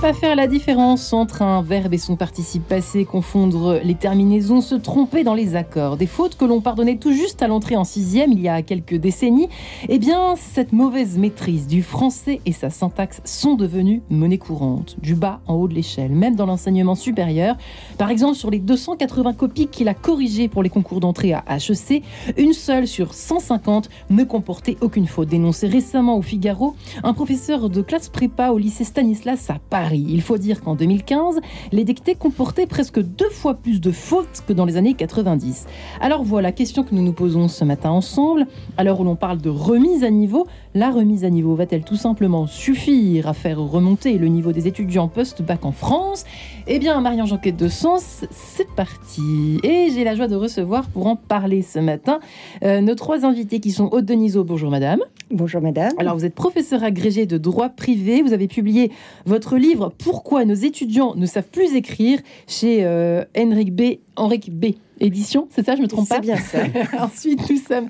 Pas faire la différence entre un verbe et son participe passé, confondre les terminaisons, se tromper dans les accords, des fautes que l'on pardonnait tout juste à l'entrée en sixième il y a quelques décennies, eh bien, cette mauvaise maîtrise du français et sa syntaxe sont devenues monnaie courante, du bas en haut de l'échelle, même dans l'enseignement supérieur. Par exemple, sur les 280 copies qu'il a corrigées pour les concours d'entrée à HEC, une seule sur 150 ne comportait aucune faute. Dénoncé récemment au Figaro, un professeur de classe prépa au lycée Stanislas à Paris. Il faut dire qu'en 2015, les dictées comportaient presque deux fois plus de fautes que dans les années 90. Alors voilà, question que nous nous posons ce matin ensemble. À l'heure où l'on parle de remise à niveau, la remise à niveau va-t-elle tout simplement suffire à faire remonter le niveau des étudiants post-bac en France? Eh bien, Marie-Ange Enquête de Sens, c'est parti. Et j'ai la joie de recevoir pour en parler ce matin euh, nos trois invités qui sont Aude Denisot. Bonjour madame. Bonjour madame. Alors vous êtes professeur agrégé de droit privé. Vous avez publié votre livre Pourquoi nos étudiants ne savent plus écrire chez euh, Henrik B. Henrik B édition, c'est ça, je me trompe pas C'est bien ça. Ensuite, nous sommes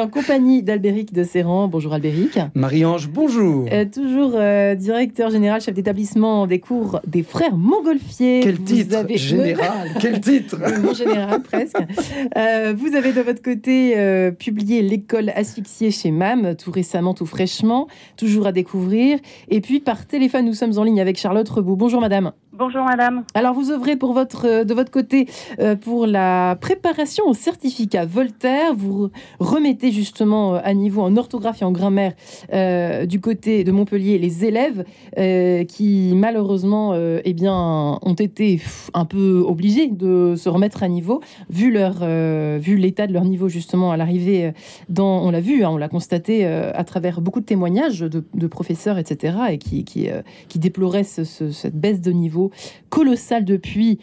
en compagnie d'Albéric de Serran. Bonjour Albéric. Marie-Ange, bonjour. Euh, toujours euh, directeur général, chef d'établissement des cours des frères Montgolfier. Quel titre général Quel titre Mon général, presque. Euh, vous avez de votre côté euh, publié L'école asphyxiée chez MAM, tout récemment, tout fraîchement, toujours à découvrir. Et puis, par téléphone, nous sommes en ligne avec Charlotte Rebout. Bonjour madame. Bonjour madame. Alors vous œuvrez euh, de votre côté euh, pour la préparation au certificat Voltaire. Vous remettez justement euh, à niveau en orthographe et en grammaire du côté de Montpellier les élèves qui malheureusement eh bien, ont été un peu obligés de se remettre à niveau vu, leur, vu l'état de leur niveau justement à l'arrivée. on l'a vu, hein, on l'a constaté à travers beaucoup de témoignages de, professeurs, etc., et qui, qui, qui déploraient ce- ce- cette baisse de niveau colossale depuis,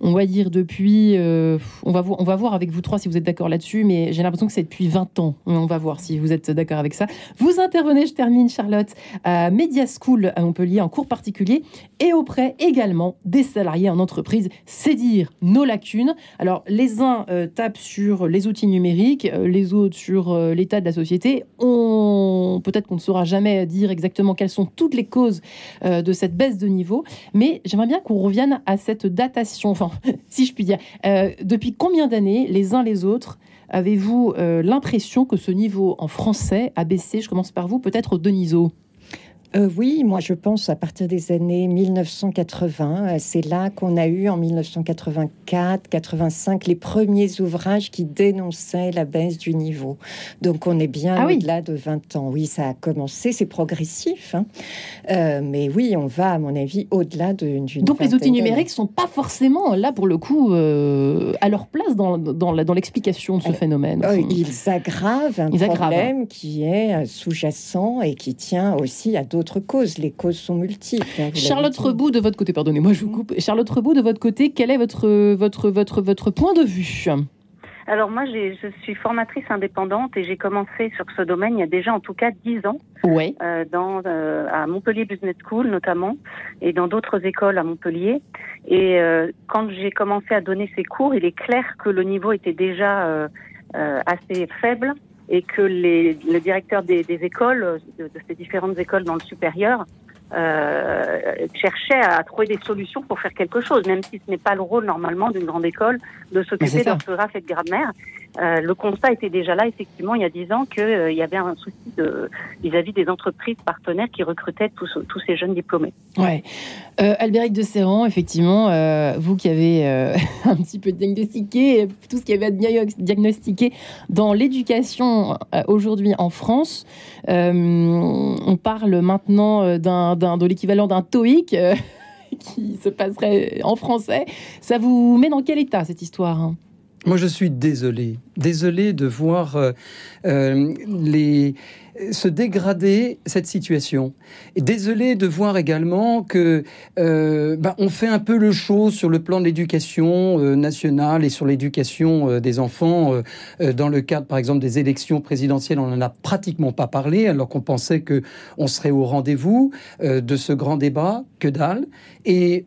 on va dire depuis, euh, on, va voir, avec vous trois si vous êtes d'accord là-dessus, mais j'ai l'impression que c'est depuis 20 ans. On va voir si vous êtes d'accord avec ça. Vous intervenez, je termine, Charlotte, à Media School à Montpellier en cours particulier et auprès également des salariés en entreprise. C'est dire nos lacunes. Alors, les uns euh, tapent sur les outils numériques, euh, les autres sur l'état de la société. Peut-être qu'on ne saura jamais dire exactement quelles sont toutes les causes de cette baisse de niveau, mais j'aimerais bien qu'on revienne à cette datation, enfin, si je puis dire. Euh, depuis combien d'années, les uns les autres, avez-vous euh, l'impression que ce niveau en français a baissé? Je commence par vous, peut-être Deniso. Euh, oui, moi je pense à partir des années 1980. euh, C'est là qu'on a eu en 1984, 85 les premiers ouvrages qui dénonçaient la baisse du niveau. Donc on est bien Ah oui. au-delà de 20 ans. Oui, ça a commencé, c'est progressif. hein. Euh, mais oui, on va à mon avis au-delà de- d'une. Donc les outils numériques sont pas forcément là pour le coup euh, à leur place dans, l'explication de ce phénomène. Ils aggravent un Ils aggravent. problème qui est sous-jacent et qui tient aussi à d'autres causes. Les causes sont multiples. hein, Charlotte. Rebout, de votre côté, pardonnez-moi, je vous coupe. Charlotte Rebout, de votre côté, quel est votre, votre, votre, votre point de vue? Alors moi, je suis formatrice indépendante et j'ai commencé sur ce domaine il y a déjà en tout cas dix ans, Ouais. euh, dans, euh, à Montpellier Business School notamment, et dans d'autres écoles à Montpellier. Et euh, quand j'ai commencé à donner ces cours, il est clair que le niveau était déjà euh, euh, assez faible et que les, le directeur des, des écoles, de, de ces différentes écoles dans le supérieur, euh, cherchait à trouver des solutions pour faire quelque chose, même si ce n'est pas le rôle normalement d'une grande école de s'occuper d'orthographe et de grammaire. Euh, le constat était déjà là, effectivement, il y a dix ans, qu'il y avait un souci vis-à-vis des entreprises partenaires qui recrutaient tous, ces jeunes diplômés. Ouais. Euh, Albéric de Serran, effectivement, euh, vous qui avez euh, un petit peu diagnostiqué tout ce qui avait à dia- diagnostiquer dans l'éducation euh, aujourd'hui en France, euh, on parle maintenant euh, de l'équivalent d'un TOEIC euh, qui se passerait en français. Ça vous met dans quel état cette histoire hein? Moi, je suis désolé. Désolé de voir euh, euh, les, se dégrader cette situation. Désolé de voir également que euh, ben, on fait un peu le show sur le plan de l'éducation euh, nationale et sur l'éducation euh, des enfants. euh, dans le cadre, par exemple, des élections présidentielles, on n'en a pratiquement pas parlé, alors qu'on pensait que on serait au rendez-vous de ce grand débat. Que dalle. Et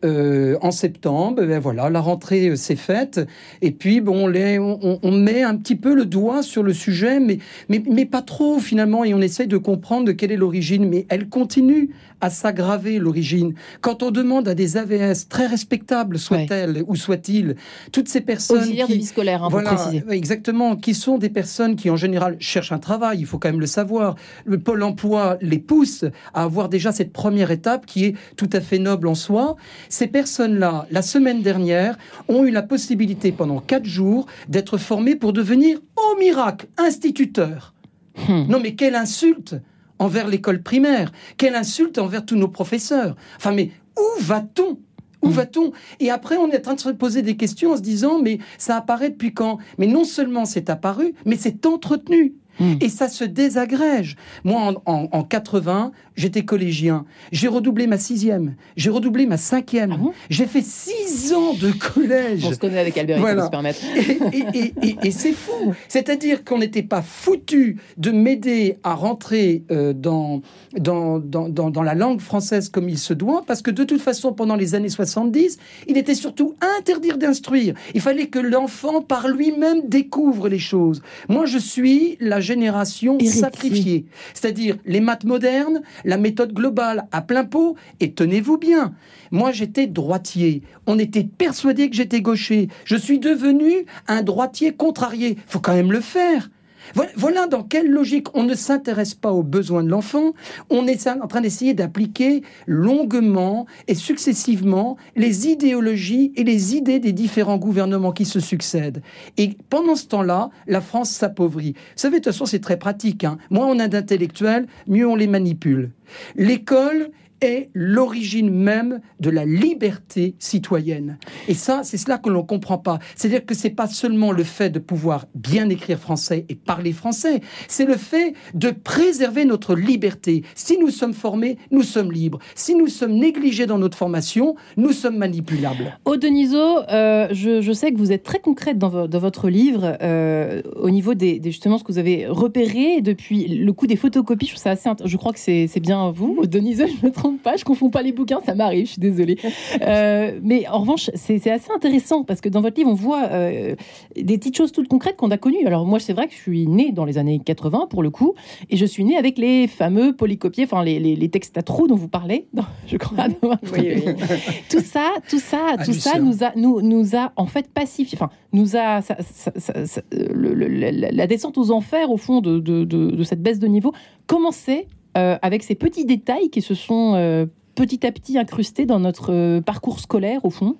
en septembre, ben voilà, la rentrée s'est faite. Et puis, bon, les, on, on met un petit peu le doigt sur le sujet, mais, mais, mais pas trop finalement. Et on essaie de comprendre quelle est l'origine, mais elle continue à s'aggraver l'origine. Quand on demande à des AVS très respectables, soient-elles ou soient-ils, toutes ces personnes auxiliaires qui, de vie scolaire, hein, voilà, préciser. exactement, qui sont des personnes qui en général cherchent un travail. Il faut quand même le savoir. Le pôle emploi les pousse à avoir déjà cette première étape qui est tout à fait noble en soi. Ces personnes-là, la semaine dernière, ont eu la possibilité pendant quatre jours d'être formées pour devenir, au miracle, instituteurs. Hmm. Non mais quelle insulte envers l'école primaire, quelle insulte envers tous nos professeurs. Enfin mais où va-t-on? Où Mm. va-t-on? Et après, on est en train de se poser des questions en se disant, mais ça apparaît depuis quand? Mais non seulement c'est apparu, mais c'est entretenu. Mm. Et ça se désagrège. Moi, en, en- en 80, j'étais collégien. J'ai redoublé ma sixième. J'ai redoublé ma cinquième. Ah bon? J'ai fait six ans de collège. On se connaît avec Albert, il Voilà. se. Et, et- et- et- et c'est fou. C'est-à-dire qu'on n'était pas foutu de m'aider à rentrer euh, dans, dans, dans, dans- la langue française comme il se doit, parce que de toute façon, pendant les années 70, il était surtout interdire d'instruire. Il fallait que l'enfant, par lui-même, découvre les choses. Moi, je suis la génération sacrifiée. C'est-à-dire les maths modernes, la méthode globale à plein pot, et tenez-vous bien. Moi, j'étais droitier. On était persuadé que j'étais gaucher. Je suis devenu un droitier contrarié. Faut quand même le faire. Voilà, dans quelle logique on ne s'intéresse pas aux besoins de l'enfant, on est en train d'essayer d'appliquer longuement et successivement les idéologies et les idées des différents gouvernements qui se succèdent. Et pendant ce temps-là, la France s'appauvrit. Vous savez, de toute façon, c'est très pratique. hein. Moins on a d'intellectuels, mieux on les manipule. L'école est l'origine même de la liberté citoyenne. Et ça, c'est cela que l'on comprend pas. C'est-à-dire que c'est pas seulement le fait de pouvoir bien écrire français et parler français, c'est le fait de préserver notre liberté. Si nous sommes formés, nous sommes libres. Si nous sommes négligés dans notre formation, nous sommes manipulables. Aude Denisot, euh, je, sais que vous êtes très concrète dans, vo- dans votre livre euh, au niveau des, justement ce que vous avez repéré depuis le coup des photocopies. Je trouve ça assez. Je crois que c'est bien vous, Aude Denisot. Je me trompe pas. Je confonds pas les bouquins. Ça m'arrive. Je suis désolée. Euh, mais en revanche, c'est assez intéressant parce que dans votre livre, on voit euh, des petites choses toutes concrètes qu'on a connues. Alors moi, c'est vrai que je suis née dans les années 80 pour le coup, et je suis née avec les fameux polycopiés, enfin les, les, les textes à trous dont vous parlez. je crois. Oui, oui. tout ça, tout ça, tout ça nous a, nous, nous a en fait pacifié. Enfin, nous a ça- ça- ça- ça- le- le- la, la descente aux enfers au fond de, de, de- de cette baisse de niveau commençait euh, avec ces petits détails qui se sont euh, petit à petit incrustés dans notre euh, parcours scolaire au fond.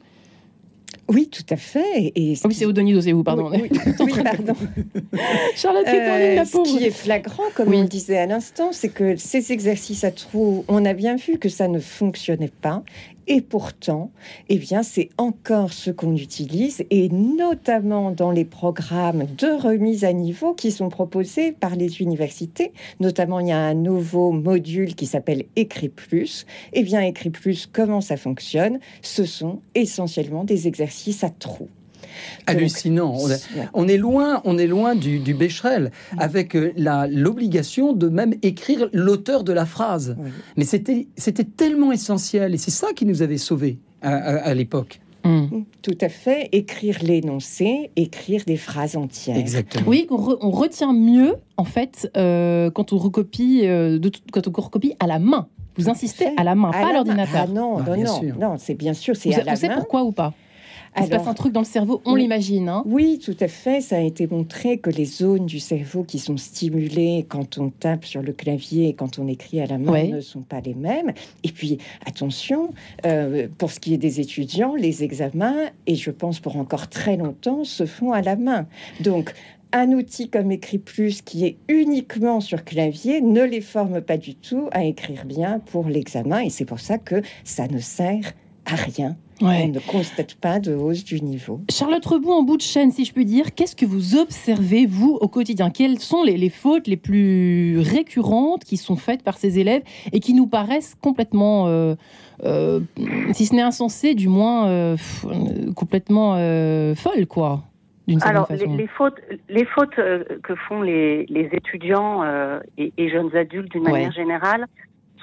Oui, tout à fait. Et ce Ah oui, qui- c'est Odonis Dosé, vous, pardon. Oui, oui, oui, pardon. Charlotte qui est en ligne, la ce qui est flagrant, comme Oui. on disait à l'instant, c'est que ces exercices à trous, on a bien vu que ça ne fonctionnait pas. Et pourtant, eh bien, c'est encore ce qu'on utilise, et notamment dans les programmes de remise à niveau qui sont proposés par les universités. Notamment, il y a un nouveau module qui s'appelle Écrit Plus. Eh bien, Écrit Plus, comment ça fonctionne? Ce sont essentiellement des exercices à trous. Hallucinant. On, est loin, on est loin du, du Becherel, avec euh, la- l'obligation de même écrire l'auteur de la phrase. Oui. Mais c'était c'était tellement essentiel, et c'est ça qui nous avait sauvés à, à- à l'époque. Hum. Tout à fait. Écrire l'énoncé, écrire des phrases entières. Exactement. Oui, on, re- on retient mieux en fait euh, quand on recopie, euh, de quand on recopie à la main. Vous insistez à la main, À pas à l'ordinateur. main. Ah non, Ah, non, non, non, c'est bien sûr, c'est à la on sait main. pourquoi ou pas? Il se passe un truc dans le cerveau, on Oui. l'imagine. Hein oui, tout à fait. Ça a été montré que les zones du cerveau qui sont stimulées quand on tape sur le clavier et quand on écrit à la main Ouais. ne sont pas les mêmes. Et puis, attention, euh, pour ce qui est des étudiants, les examens, et je pense pour encore très longtemps, se font à la main. Donc, un outil comme Écrit Plus qui est uniquement sur clavier ne les forme pas du tout à écrire bien pour l'examen. Et c'est pour ça que ça ne sert à rien. On ne constate pas de hausse du niveau. Charlotte Rebou, en bout de chaîne, si je peux dire, qu'est-ce que vous observez, vous, au quotidien? Quelles sont les, les fautes les plus récurrentes qui sont faites par ces élèves et qui nous paraissent complètement, euh, euh, si ce n'est insensées, du moins euh, pff, complètement euh, folles, quoi d'une certaine Alors, les, façon? les fautes, les fautes euh, que font les, les étudiants euh, et, et jeunes adultes d'une Ouais. manière générale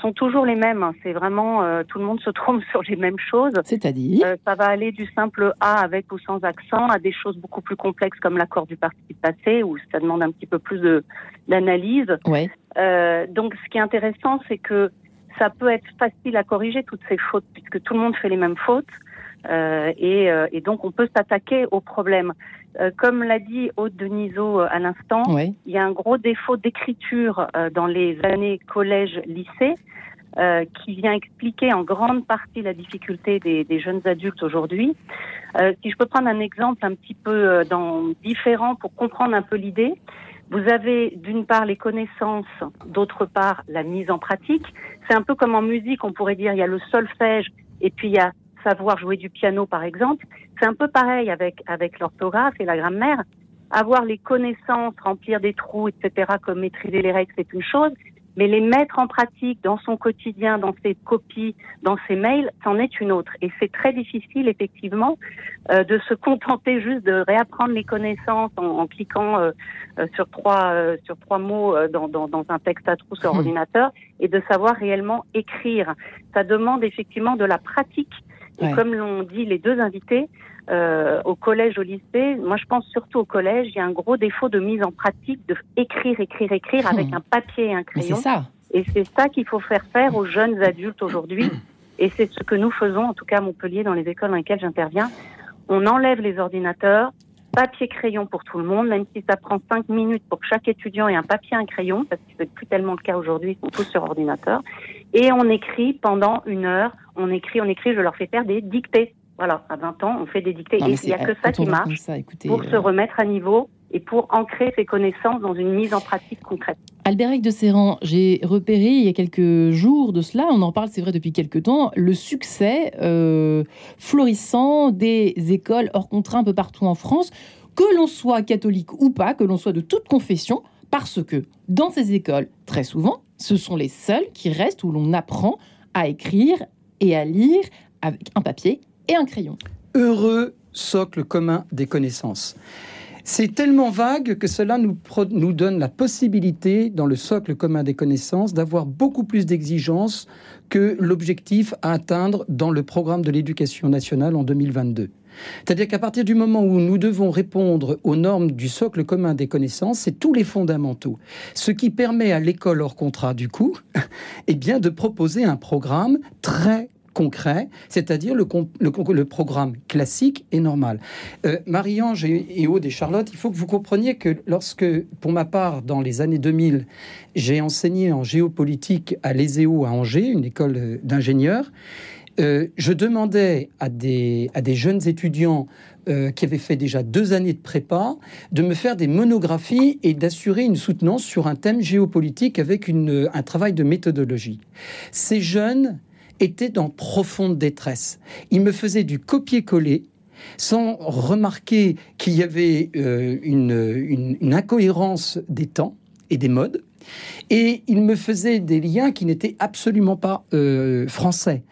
sont toujours les mêmes. hein. C'est vraiment euh, tout le monde se trompe sur les mêmes choses. C'est-à-dire Euh, ça va aller du simple A avec ou sans accent à des choses beaucoup plus complexes comme l'accord du participe passé où ça demande un petit peu plus de d'analyse. Ouais. Euh, donc, ce qui est intéressant, c'est que ça peut être facile à corriger toutes ces fautes, puisque tout le monde fait les mêmes fautes. Euh, et, euh, et, donc, on peut s'attaquer au problème. Euh, comme l'a dit Aude Denisot à l'instant, il y a un gros défaut d'écriture dans les années collège-lycée. Euh, qui vient expliquer en grande partie la difficulté des, des jeunes adultes aujourd'hui. Euh, si je peux prendre un exemple un petit peu dans, différent pour comprendre un peu l'idée, vous avez d'une part les connaissances, d'autre part la mise en pratique. C'est un peu comme en musique, on pourrait dire il y a le solfège et puis il y a savoir jouer du piano, par exemple. C'est un peu pareil avec, avec l'orthographe et la grammaire. Avoir les connaissances, remplir des trous, etc., comme maîtriser les règles, c'est une chose. Mais les mettre en pratique dans son quotidien, dans ses copies, dans ses mails, c'en est une autre. Et c'est très difficile, effectivement, euh, de se contenter juste de réapprendre les connaissances en, en cliquant euh, euh sur trois euh, sur trois mots euh, dans, dans, dans, un texte à trous sur mmh. ordinateur et de savoir réellement écrire. Ça demande effectivement de la pratique et comme l'ont dit les deux invités, euh, au collège, au lycée, moi je pense surtout au collège, il y a un gros défaut de mise en pratique, de écrire, écrire, écrire avec hmm. un papier et un crayon. C'est ça. Et c'est ça qu'il faut faire faire aux jeunes adultes aujourd'hui. Et c'est ce que nous faisons, en tout cas à Montpellier, dans les écoles dans lesquelles j'interviens. On enlève les ordinateurs, papier-crayon pour tout le monde, même si ça prend cinq minutes pour que chaque étudiant ait un papier et un crayon, parce que c'est plus tellement le cas aujourd'hui, ils sont tous sur ordinateur. Et on écrit pendant une heure, on écrit, on écrit, je leur fais faire des dictées. Voilà, à 20 ans, on fait des dictées. et il n'y a que ça qui marche pour se euh, remettre à niveau et pour ancrer ses connaissances dans une mise en pratique concrète. Albéric de Serran, j'ai repéré il y a quelques jours de cela, on en parle, c'est vrai, depuis quelques temps, le succès euh, florissant des écoles hors contrat un peu partout en France, que l'on soit catholique ou pas, que l'on soit de toute confession, parce que dans ces écoles, très souvent, ce sont les seuls qui restent où l'on apprend à écrire et à lire avec un papier et un crayon. Heureux socle commun des connaissances. C'est tellement vague que cela nous, donne la possibilité, dans le socle commun des connaissances, d'avoir beaucoup plus d'exigences que l'objectif à atteindre dans le programme de l'éducation nationale en 2022. C'est-à-dire qu'à partir du moment où nous devons répondre aux normes du socle commun des connaissances, c'est tous les fondamentaux. Ce qui permet à l'école hors contrat, du coup, eh bien, de proposer un programme très concret, c'est-à-dire le, programme classique et normal. Euh, Marie-Ange et, Aude et Charlotte, il faut que vous compreniez que lorsque, pour ma part, dans les années 2000, j'ai enseigné en géopolitique à l'ESEO à Angers, une école d'ingénieurs, euh, je demandais à des, jeunes étudiants euh, qui avaient fait déjà deux années de prépa de me faire des monographies et d'assurer une soutenance sur un thème géopolitique avec une, un travail de méthodologie. Ces jeunes étaient dans profonde détresse. Ils me faisaient du copier-coller sans remarquer qu'il y avait euh, une, une, incohérence des temps et des modes. Et ils me faisaient des liens qui n'étaient absolument pas français.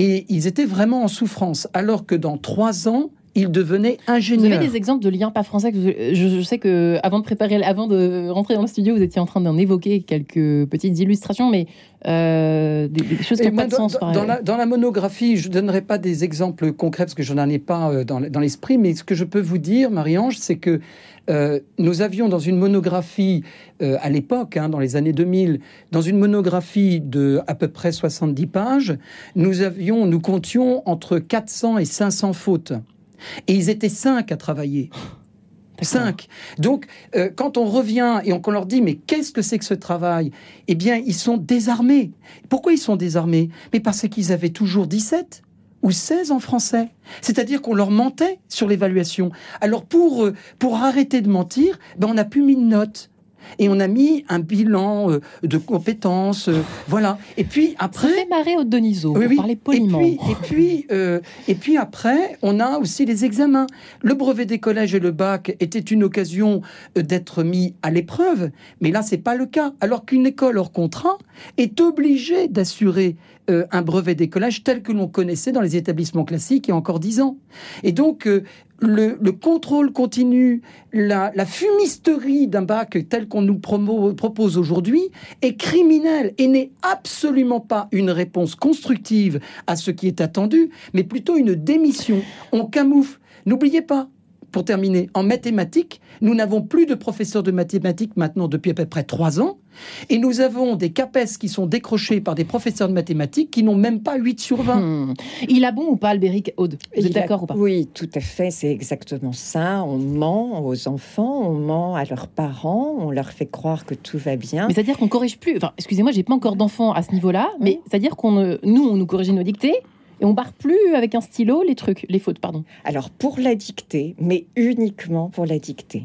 Et ils étaient vraiment en souffrance. Alors que dans trois ans, ils devenaient ingénieurs. Vous avez des exemples de liens pas français je, sais que avant de préparer, avant de rentrer dans le studio, vous étiez en train d'en évoquer quelques petites illustrations, mais euh, des, choses qui n'ont pas de sens. Dans, la, dans, la, monographie, je ne donnerai pas des exemples concrets parce que je n'en ai pas euh, dans, dans l'esprit, mais ce que je peux vous dire, Marie-Ange, c'est que euh, nous avions dans une monographie euh, à l'époque, hein, dans les années 2000, dans une monographie de à peu près 70 pages, nous avions, nous comptions entre 400 et 500 fautes. Et ils étaient cinq à travailler. Cinq. Donc, euh, quand on revient et qu'on leur dit, mais qu'est-ce que c'est que ce travail? Eh bien, ils sont désarmés. Pourquoi ils sont désarmés? Mais parce qu'ils avaient toujours 17 ou 16 en français. C'est-à-dire qu'on leur mentait sur l'évaluation. Alors pour, euh, pour arrêter de mentir, ben on n'a plus mis de notes. Et on a mis un bilan euh, de compétences, euh, voilà. Et puis après, ça fait marrer au Donizo. Oui, oui. poliment. Et puis, et puis, et puis après, on a aussi les examens. Le brevet des collèges et le bac était une occasion d'être mis à l'épreuve, mais là c'est pas le cas. Alors qu'une école hors contrat est obligée d'assurer euh, un brevet d'écolage tel que l'on connaissait dans les établissements classiques il y a encore dix ans. Et donc, le, contrôle continu, la, fumisterie d'un bac tel qu'on nous propose aujourd'hui est criminel et n'est absolument pas une réponse constructive à ce qui est attendu, mais plutôt une démission. On camoufle. N'oubliez pas, pour terminer, en mathématiques, nous n'avons plus de professeurs de mathématiques maintenant depuis à peu près trois ans. Et nous avons des CAPES qui sont décrochés par des professeurs de mathématiques qui n'ont même pas 8 sur 20. Hmm. Il a bon ou pas, Albéric Aude? Vous êtes d'accord ou pas? Oui, tout à fait, c'est exactement ça. On ment aux enfants, on ment à leurs parents, on leur fait croire que tout va bien. Mais c'est-à-dire qu'on corrige plus. Enfin, excusez-moi, j'ai pas encore d'enfants à ce niveau-là, mais c'est-à-dire qu'on, nous, on nous corrige nos dictées et on barre plus avec un stylo les trucs, les fautes, pardon. Alors pour la dictée, mais uniquement pour la dictée.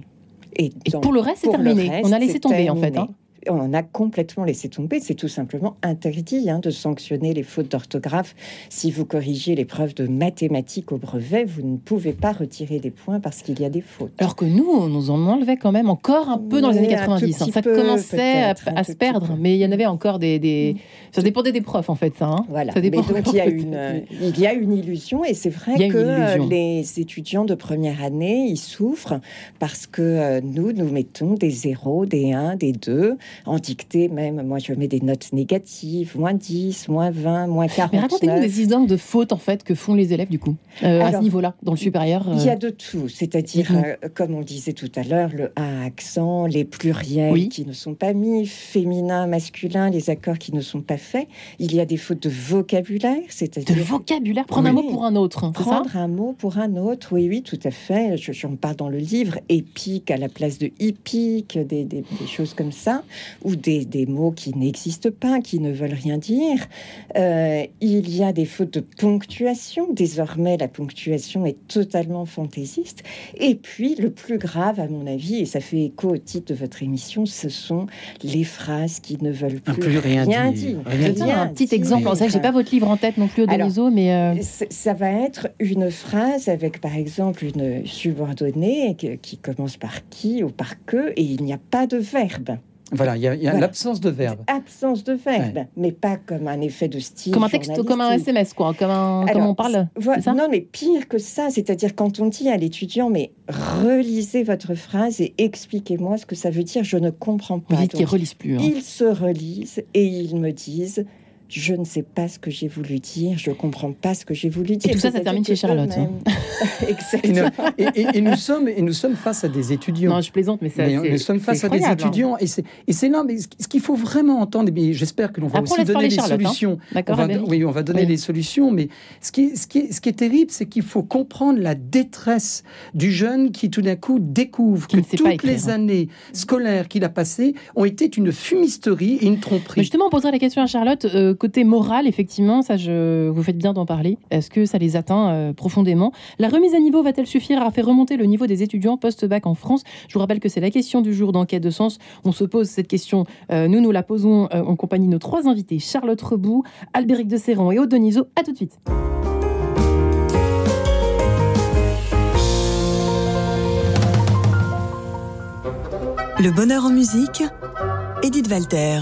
Et, pour le reste, c'est terminé. on a laissé tomber en fait. Hein on a complètement laissé tomber. C'est tout simplement interdit hein, de sanctionner les fautes d'orthographe. Si vous corrigez les preuves de mathématiques au brevet, vous ne pouvez pas retirer des points parce qu'il y a des fautes. Alors que nous, on nous en enlevait quand même encore un peu dans les années 90. Hein. Ça commençait à, se perdre, mais il y en avait encore des. Ça dépendait des profs, en fait, ça. Hein. Voilà. donc, il y, a une, il y a une illusion, et c'est vrai que les étudiants de première année, ils souffrent parce que euh, nous, nous mettons des 0, des 1, des 2 en dictée même. Moi, je mets des notes négatives, moins 10, moins 20, moins 40. Mais racontez-nous des exemples de fautes, en fait, que font les élèves, du coup, euh, à ce niveau-là, dans le supérieur. Il y a euh, de tout. C'est-à-dire, euh, comme on disait tout à l'heure, le A accent, les pluriels qui ne sont pas mis, féminin, masculin, les accords qui ne sont pas faits. Il y a des fautes de vocabulaire, c'est-à-dire... De vocabulaire Prendre un mot pour un autre, Prendre un mot pour un autre, oui, oui, tout à fait. J'en parle dans le livre. Épique à la place de hippique, des, des choses comme ça ou des, des mots qui n'existent pas, qui ne veulent rien dire. Euh, il y a des fautes de ponctuation. Désormais, la ponctuation est totalement fantaisiste. Et puis, le plus grave, à mon avis, et ça fait écho au titre de votre émission, ce sont les phrases qui ne veulent plus, rien, dire. un petit exemple. Je j'ai pas votre livre en tête non plus, Odonizo, mais euh, ça va être une phrase avec, par exemple, une subordonnée qui commence par qui ou par que, et il n'y a pas de verbe. Voilà, il y a, l'absence de verbe. Absence de verbe, mais pas comme un effet de style. Comme un texte, comme un SMS, quoi, comme, on parle. non, mais pire que ça, c'est-à-dire quand on dit à l'étudiant, mais relisez votre phrase et expliquez-moi ce que ça veut dire, je ne comprends pas. Vous dites qu'ils relisent plus. Hein. Ils se relisent et ils me disent je ne sais pas ce que j'ai voulu dire, je ne comprends pas ce que j'ai voulu dire. Et tout ça, ça termine chez Charlotte. Hein. Exactement. Et, nous sommes, et nous sommes face à des étudiants. Non, je plaisante, mais, ça, nous sommes face à des hein. étudiants. Et c'est là, mais ce qu'il faut vraiment entendre, et j'espère que l'on va aussi donner les hein. solutions. oui, on va donner les solutions, mais ce qui, ce qui, ce qui est terrible, c'est qu'il faut comprendre la détresse du jeune qui tout d'un coup découvre que toutes les années scolaires qu'il a passées ont été une fumisterie et une tromperie. justement, on posera la question à Charlotte. Euh, côté moral, effectivement, ça, je, vous faites bien d'en parler. Est-ce que ça les atteint euh, profondément? La remise à niveau va-t-elle suffire à faire remonter le niveau des étudiants post-bac en France? Je vous rappelle que c'est la question du jour d'enquête de sens. On se pose cette question. Euh, nous, nous la posons euh, en compagnie de nos trois invités Charlotte Rebout, Albéric de Serran et Aude Deniso. À tout de suite. Le bonheur en musique, Edith Walter.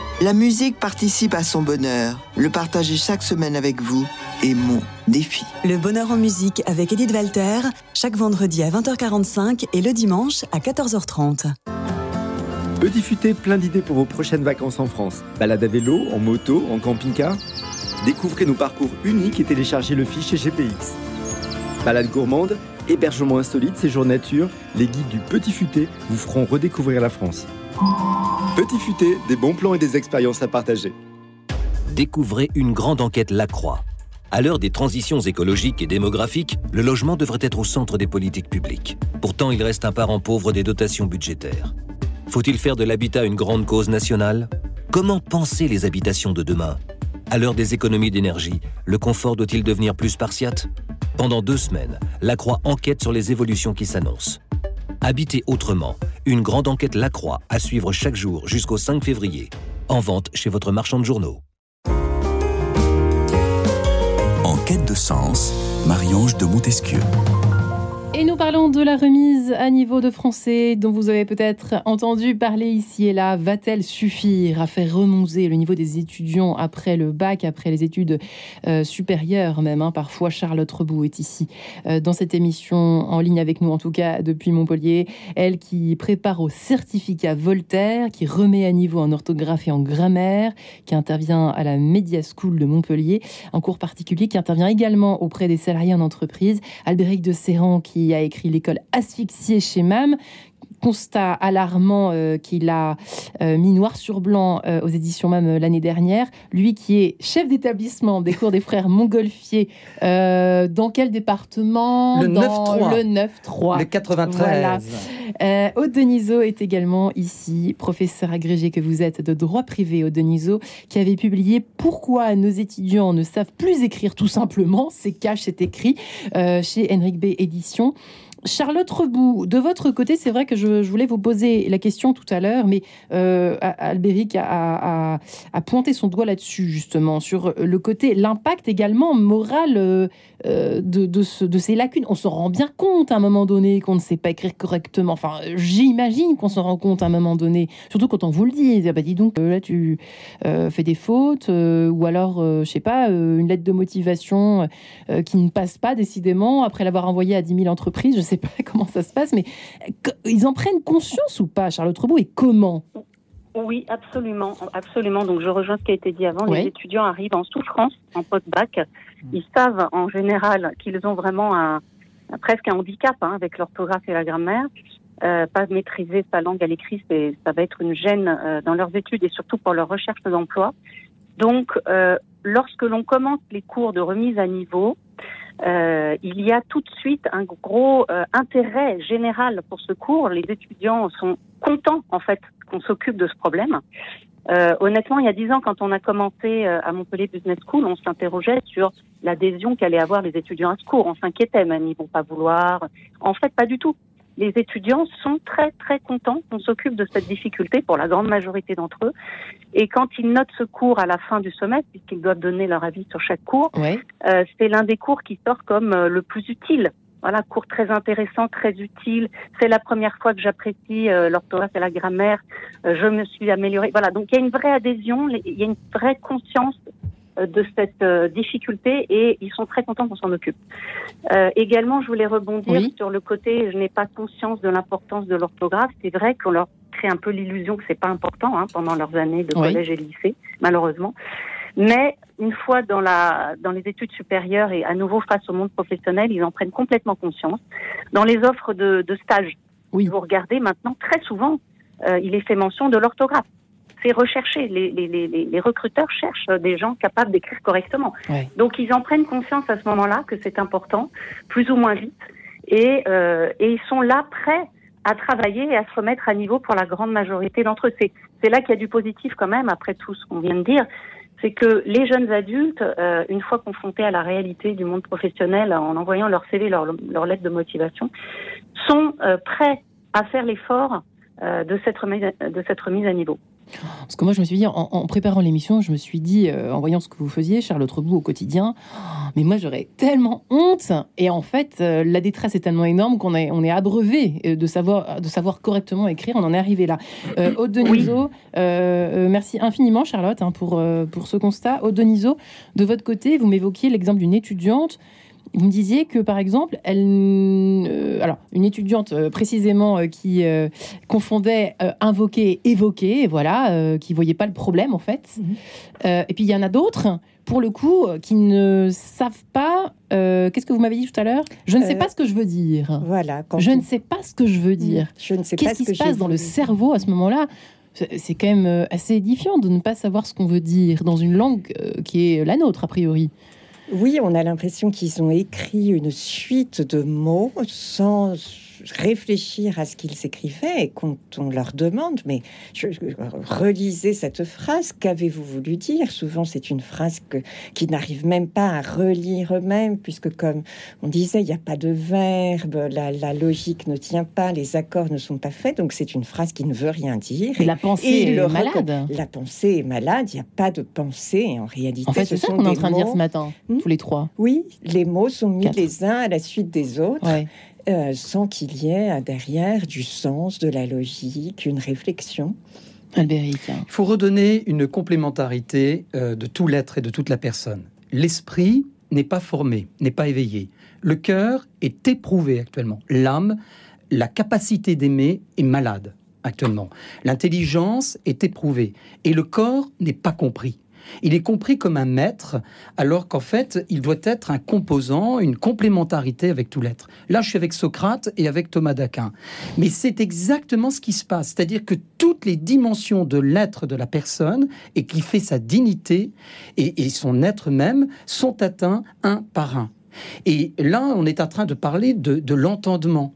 La musique participe à son bonheur. Le partager chaque semaine avec vous est mon défi. Le bonheur en musique avec Edith Walter, chaque vendredi à 20h45 et le dimanche à 14h30. Petit futé, plein d'idées pour vos prochaines vacances en France. Balade à vélo, en moto, en camping-car? Découvrez nos parcours uniques et téléchargez le fichier GPX. Balade gourmande, hébergement insolite, séjour nature, les guides du Petit Futé vous feront redécouvrir la France. Petit futé, des bons plans et des expériences à partager. Découvrez une grande enquête Lacroix. À l'heure des transitions écologiques et démographiques, le logement devrait être au centre des politiques publiques. Pourtant, il reste un parent pauvre des dotations budgétaires. Faut-il faire de l'habitat une grande cause nationale? Comment penser les habitations de demain? À l'heure des économies d'énergie, le confort doit-il devenir plus spartiate? Pendant deux semaines, Lacroix enquête sur les évolutions qui s'annoncent. Habiter autrement, une grande enquête Lacroix à suivre chaque jour jusqu'au 5 février. En vente chez votre marchand de journaux. En quête de sens, Marie-Ange de Montesquieu. Et nous parlons de la remise à niveau de français dont vous avez peut-être entendu parler ici et là. Va-t-elle suffire à faire remonter le niveau des étudiants après le bac, après les études euh, supérieures même hein? Parfois, Charlotte Rebout est ici euh, dans cette émission en ligne avec nous, en tout cas depuis Montpellier. Elle qui prépare au certificat Voltaire, qui remet à niveau en orthographe et en grammaire, qui intervient à la Media School de Montpellier, un cours particulier qui intervient également auprès des salariés en entreprise. Albéric de Serran qui a écrit L'école asphyxiée chez MAM, constat alarmant euh, qu'il a euh, mis noir sur blanc euh, aux éditions MAM l'année dernière. Lui qui est chef d'établissement des cours des frères Montgolfier, dans quel département? Le Dans 9-3. Le 9-3. Le 93. Voilà. Euh, Aude Denisot est également ici, professeur agrégé que vous êtes de droit privé, Aude Denisot, qui avait publié Pourquoi nos étudiants ne savent plus écrire tout simplement. C'est cash, c'est écrit euh, chez Henrik B. Éditions. Charlotte Rebout, de votre côté, c'est vrai que je, voulais vous poser la question tout à l'heure, mais euh, Albéric a, pointé son doigt là-dessus, justement, sur le côté, l'impact également moral euh, euh, de, de, ce- de ces lacunes. On s'en rend bien compte à un moment donné qu'on ne sait pas écrire correctement. Enfin, j'imagine qu'on s'en rend compte à un moment donné, surtout quand on vous le dit. Ah bah, dis donc, euh, là, tu fais des fautes, ou alors, je sais pas, une lettre de motivation qui ne passe pas décidément après l'avoir envoyée à 10 000 entreprises. Je sais pas comment ça se passe, mais ils en prennent conscience ou pas, Charlotte Rebout, et comment? Oui, absolument, absolument. Donc je rejoins ce qui a été dit avant. Les étudiants arrivent en souffrance en post-bac. Ils savent en général qu'ils ont vraiment un, un- presque un handicap hein, avec l'orthographe et la grammaire. Euh, pas maîtriser sa langue à l'écrit, ça va être une gêne euh, dans leurs études et surtout pour leur recherche d'emploi. Donc, euh, lorsque l'on commence les cours de remise à niveau, euh, il y a tout de suite un gros euh, intérêt général pour ce cours. Les étudiants sont contents en fait qu'on s'occupe de ce problème. Euh, honnêtement, il y a dix ans, quand on a commencé euh, à Montpellier Business School, on s'interrogeait sur l'adhésion qu'allaient avoir les étudiants à ce cours. On s'inquiétait même, ils vont pas vouloir. En fait, pas du tout. Les étudiants sont très très contents qu'on s'occupe de cette difficulté pour la grande majorité d'entre eux. Et quand ils notent ce cours à la fin du semestre, puisqu'ils doivent donner leur avis sur chaque cours, euh, c'est l'un des cours qui sort comme euh, le plus utile. Voilà, cours très intéressant, très utile. C'est la première fois que j'apprécie euh, l'orthographe et la grammaire. Euh, je me suis améliorée. Voilà, donc il y a une vraie adhésion, il y a une vraie conscience de cette euh, difficulté et ils sont très contents qu'on s'en occupe. Euh, également, je voulais rebondir Oui. sur le côté je n'ai pas conscience de l'importance de l'orthographe. C'est vrai qu'on leur crée un peu l'illusion que c'est pas important hein, pendant leurs années de Oui. collège et lycée, malheureusement. Mais une fois dans, la, dans les études supérieures et à nouveau face au monde professionnel, ils en prennent complètement conscience. Dans les offres de, de stage, Oui. vous regardez maintenant très souvent, euh, il est fait mention de l'orthographe. C'est recherché. Les, les, les, les- les recruteurs cherchent des gens capables d'écrire correctement. Ouais. Donc ils en prennent conscience à ce moment-là que c'est important, plus ou moins vite, et, euh, et ils sont là prêts à travailler et à se remettre à niveau pour la grande majorité d'entre eux. C'est, c'est là qu'il y a du positif quand même, après tout ce qu'on vient de dire, c'est que les jeunes adultes, euh, une fois confrontés à la réalité du monde professionnel, en envoyant leur CV, leur, leur lettre de motivation, sont euh, prêts à faire l'effort euh, de, cette remise, de cette remise à niveau. Parce que moi, je me suis dit, en, en préparant l'émission, je me suis dit, euh, en voyant ce que vous faisiez, Charlotte Rebout, au quotidien, oh, mais moi, j'aurais tellement honte. Et en fait, euh, la détresse est tellement énorme qu'on est, on est abreuvé euh, de savoir, de savoir correctement écrire. On en est arrivé là. Euh, Aude euh, merci infiniment, Charlotte, hein, pour, pour ce constat. Aude Denisot, de votre côté, vous m'évoquiez l'exemple d'une étudiante vous me disiez que, par exemple, elle, euh, alors une étudiante euh, précisément euh, qui confondait invoquer et évoquer, voilà, qui voyait pas le problème en fait. Euh, et puis il y en a d'autres, pour le coup, qui ne savent pas. Qu'est-ce que vous m'avez dit tout à l'heure? Je ne sais pas ce que je veux dire. Voilà. Quand Je on- ne sais pas ce que je veux dire. Je ne sais pas Qu'est-ce ce qui que se passe dans le cerveau à ce moment-là? C'est quand même assez édifiant de ne pas savoir ce qu'on veut dire dans une langue qui est la nôtre, a priori. Oui, on a l'impression qu'ils ont écrit une suite de mots sans réfléchir à ce qu'ils écrivaient et quand on leur demande, mais je, je- relisez cette phrase, qu'avez-vous voulu dire? Souvent, c'est une phrase que, qui n'arrive même pas à relire eux-mêmes, puisque comme on disait, il n'y a pas de verbe, la, la logique ne tient pas, les accords ne sont pas faits, donc c'est une phrase qui ne veut rien dire. Et la pensée et est le malade. La pensée est malade, il n'y a pas de pensée en réalité. En fait, ce c'est ça sont qu'on est en train de dire ce matin, Hmm? tous les trois. oui, les mots sont mis Quatre. les uns à la suite des autres. Ouais. Euh, sans qu'il y ait derrière du sens, de la logique, une réflexion. Albéric. Il faut redonner une complémentarité euh, de tout l'être et de toute la personne. L'esprit n'est pas formé, n'est pas éveillé. Le cœur est éprouvé actuellement. L'âme, la capacité d'aimer est malade actuellement. L'intelligence est éprouvée et le corps n'est pas compris. Il est compris comme un maître, alors qu'en fait, il doit être un composant, une complémentarité avec tout l'être. Là, je suis avec Socrate et avec Thomas d'Aquin. Mais c'est exactement ce qui se passe. C'est-à-dire que toutes les dimensions de l'être de la personne et qui fait sa dignité et, son être même sont atteints un par un. Et là, on est en train de parler de, l'entendement.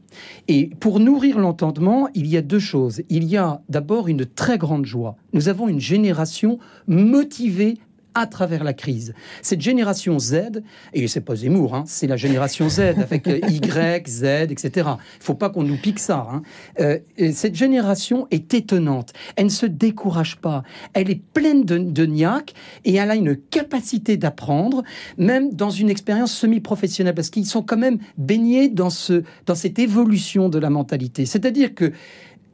Et pour nourrir l'entendement, il y a deux choses. Il y a d'abord une très grande joie. Nous avons une génération motivée à travers la crise. Cette génération Z, et c'est pas Zemmour, hein, c'est la génération Z avec euh, Y, Z, etc. Il faut pas qu'on nous pique ça. Hein. Euh, cette génération est étonnante. Elle ne se décourage pas. Elle est pleine de, de niaque et elle a une capacité d'apprendre, même dans une expérience semi-professionnelle, parce qu'ils sont quand même baignés dans, ce, dans cette évolution de la mentalité. C'est-à-dire que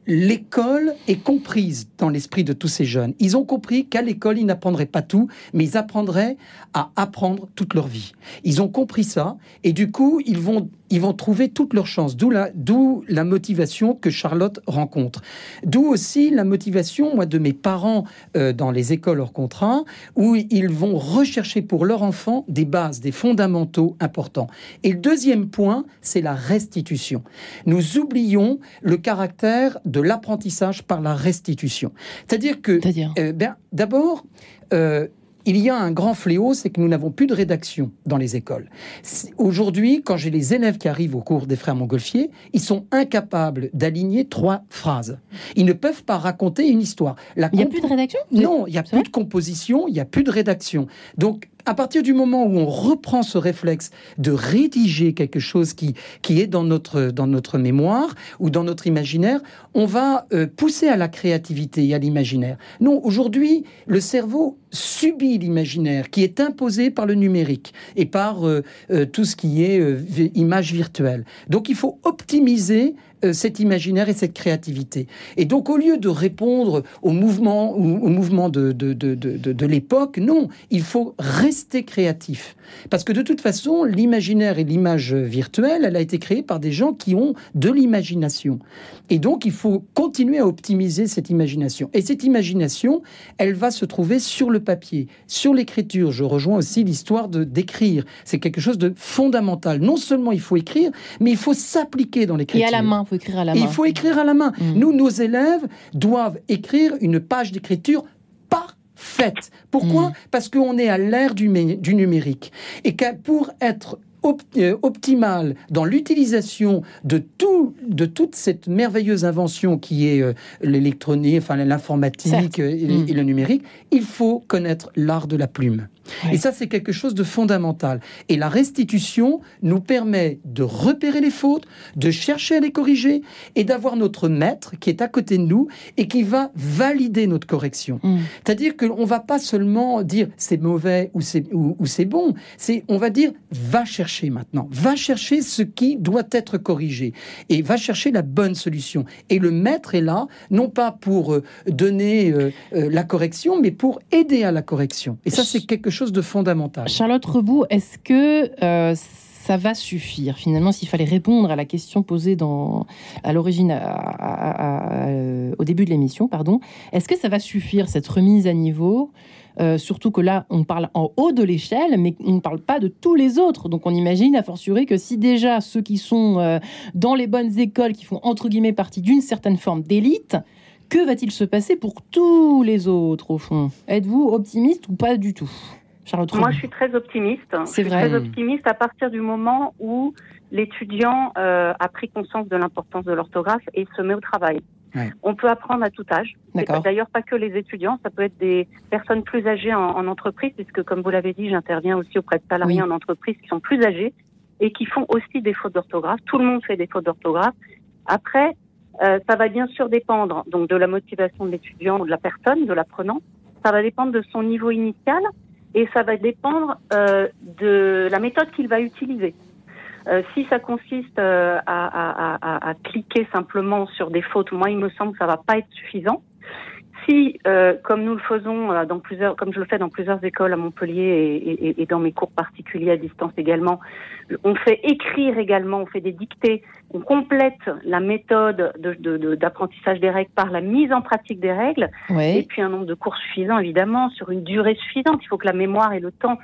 l'école est comprise dans l'esprit de tous ces jeunes. Ils ont compris qu'à l'école, ils n'apprendraient pas tout, mais ils apprendraient à apprendre toute leur vie. Ils ont compris ça, et du coup, ils vont ils vont trouver toutes leurs chances. D'où la, d'où la motivation que Charlotte rencontre. D'où aussi la motivation, moi, de mes parents euh, dans les écoles hors contrat, où ils vont rechercher pour leur enfant des bases, des fondamentaux importants. Et le deuxième point, c'est la restitution. Nous oublions le caractère l'apprentissage par la restitution. C'est-à-dire que, euh, ben, d'abord, euh, il y a un grand fléau, c'est que nous n'avons plus de rédaction dans les écoles. Aujourd'hui, quand j'ai les élèves qui arrivent au cours des frères Montgolfier, ils sont incapables d'aligner trois phrases. Ils ne peuvent pas raconter une histoire. il n'y a plus de rédaction? Non, il n'y a plus de composition, il n'y a plus de rédaction. Donc, à partir du moment où on reprend ce réflexe de rédiger quelque chose qui, qui est dans notre, dans notre mémoire ou dans notre imaginaire, on va euh, pousser à la créativité et à l'imaginaire. Non, aujourd'hui, le cerveau subit l'imaginaire qui est imposé par le numérique et par euh, euh, tout ce qui est image virtuelle. Donc il faut optimiser cet imaginaire et cette créativité. Et donc, au lieu de répondre au mouvement, au mouvement de, de, de, de l'époque, non, il faut rester créatif. Parce que de toute façon, l'imaginaire et l'image virtuelle, elle a été créée par des gens qui ont de l'imagination. Et donc, il faut continuer à optimiser cette imagination. Et cette imagination, elle va se trouver sur le papier, sur l'écriture. Je rejoins aussi l'histoire de d'écrire. C'est quelque chose de fondamental. Non seulement il faut écrire, mais il faut s'appliquer dans l'écriture. À la main, faut écrire à la main. il faut écrire à la main. Mm. Nous, nos élèves doivent écrire une page d'écriture parfaite. Pourquoi mm. Parce qu'on est à l'ère du, du numérique. Et que pour être euh, optimale dans l'utilisation de tout, de toute cette merveilleuse invention qui est euh, l'électronique, enfin l'informatique euh, mm. et, le numérique, il faut connaître l'art de la plume. Et ça, c'est quelque chose de fondamental. Et la restitution nous permet de repérer les fautes, de chercher à les corriger et d'avoir notre maître qui est à côté de nous et qui va valider notre correction. Mm. C'est-à-dire qu'on ne va pas seulement dire c'est mauvais ou c'est ou, c'est bon, c'est on va dire va chercher maintenant, va chercher ce qui doit être corrigé et va chercher la bonne solution. Et le maître est là non pas pour euh, donner euh, euh, la correction, mais pour aider à la correction. Et ça, c'est quelque de fondamental. Charlotte Rebout, est-ce que euh, ça va suffire finalement s'il fallait répondre à la question posée dans, à l'origine, euh, au début de l'émission, pardon, est-ce que ça va suffire cette remise à niveau euh, surtout que là, on parle en haut de l'échelle, mais on ne parle pas de tous les autres. Donc on imagine, à fortiori, que si déjà ceux qui sont dans les bonnes écoles, qui font entre guillemets partie d'une certaine forme d'élite, que va-t-il se passer pour tous les autres, au fond? Êtes-vous optimiste ou pas du tout? Moi, je suis très optimiste. C'est vrai. Très optimiste à partir du moment où l'étudiant euh, a pris conscience de l'importance de l'orthographe et se met au travail. On peut apprendre à tout âge. D'ailleurs, pas que les étudiants, ça peut être des personnes plus âgées en, entreprise, puisque comme vous l'avez dit, j'interviens aussi auprès de salariés en entreprise qui sont plus âgés et qui font aussi des fautes d'orthographe. Tout le monde fait des fautes d'orthographe. Après, euh, ça va bien sûr dépendre donc de la motivation de l'étudiant ou de la personne, de l'apprenant. Ça va dépendre de son niveau initial, et ça va dépendre euh, de la méthode qu'il va utiliser. Euh, si ça consiste euh, à, à, à, cliquer simplement sur des fautes, moi, il me semble que ça va pas être suffisant. Si, euh, comme nous le faisons dans plusieurs, comme je le fais dans plusieurs écoles à Montpellier et, et, et, dans mes cours particuliers à distance également, on fait écrire également, on fait des dictées, on complète la méthode d'apprentissage de, de, des règles par la mise en pratique des règles, et puis un nombre de cours suffisant évidemment sur une durée suffisante. Il faut que la mémoire ait le temps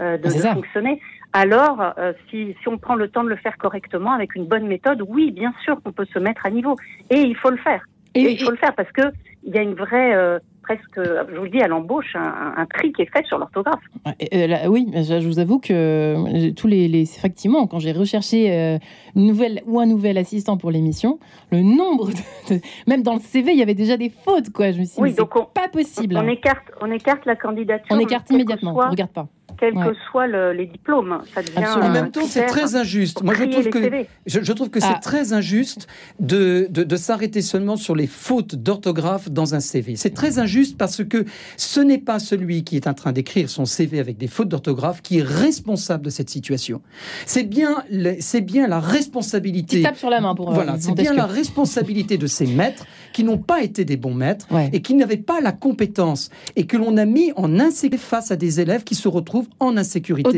euh, de, de fonctionner. Alors, euh, si, si on prend le temps de le faire correctement avec une bonne méthode, oui, bien sûr qu'on peut se mettre à niveau. Et il faut le faire. Et, il faut le faire parce que il y a une vraie euh, presque, je vous le dis, à l'embauche, un, un, tri qui est fait sur l'orthographe. Euh, oui, je, vous avoue que euh, tous les, les effectivement, quand j'ai recherché euh, une nouvelle ou un nouvel assistant pour l'émission, le nombre, de, même dans le CV, il y avait déjà des fautes, quoi. Je me suis dit, oui, donc pas possible. On, écarte, on écarte la candidature. On écarte immédiatement. Soit, regarde pas quels que soient le, les diplômes. Ça devient en même temps, c'est très injuste. Moi, je trouve, que, je, je, trouve que c'est ah. très injuste de, de, de s'arrêter seulement sur les fautes d'orthographe dans un CV. C'est très injuste parce que ce n'est pas celui qui est en train d'écrire son CV avec des fautes d'orthographe qui est responsable de cette situation. C'est bien, c'est bien la responsabilité. Tu tapes sur la main pour. Euh, voilà, c'est bien la responsabilité de ces maîtres qui n'ont pas été des bons maîtres et qui n'avaient pas la compétence et que l'on a mis en insécurité face à des élèves qui se retrouvent en insécurité Au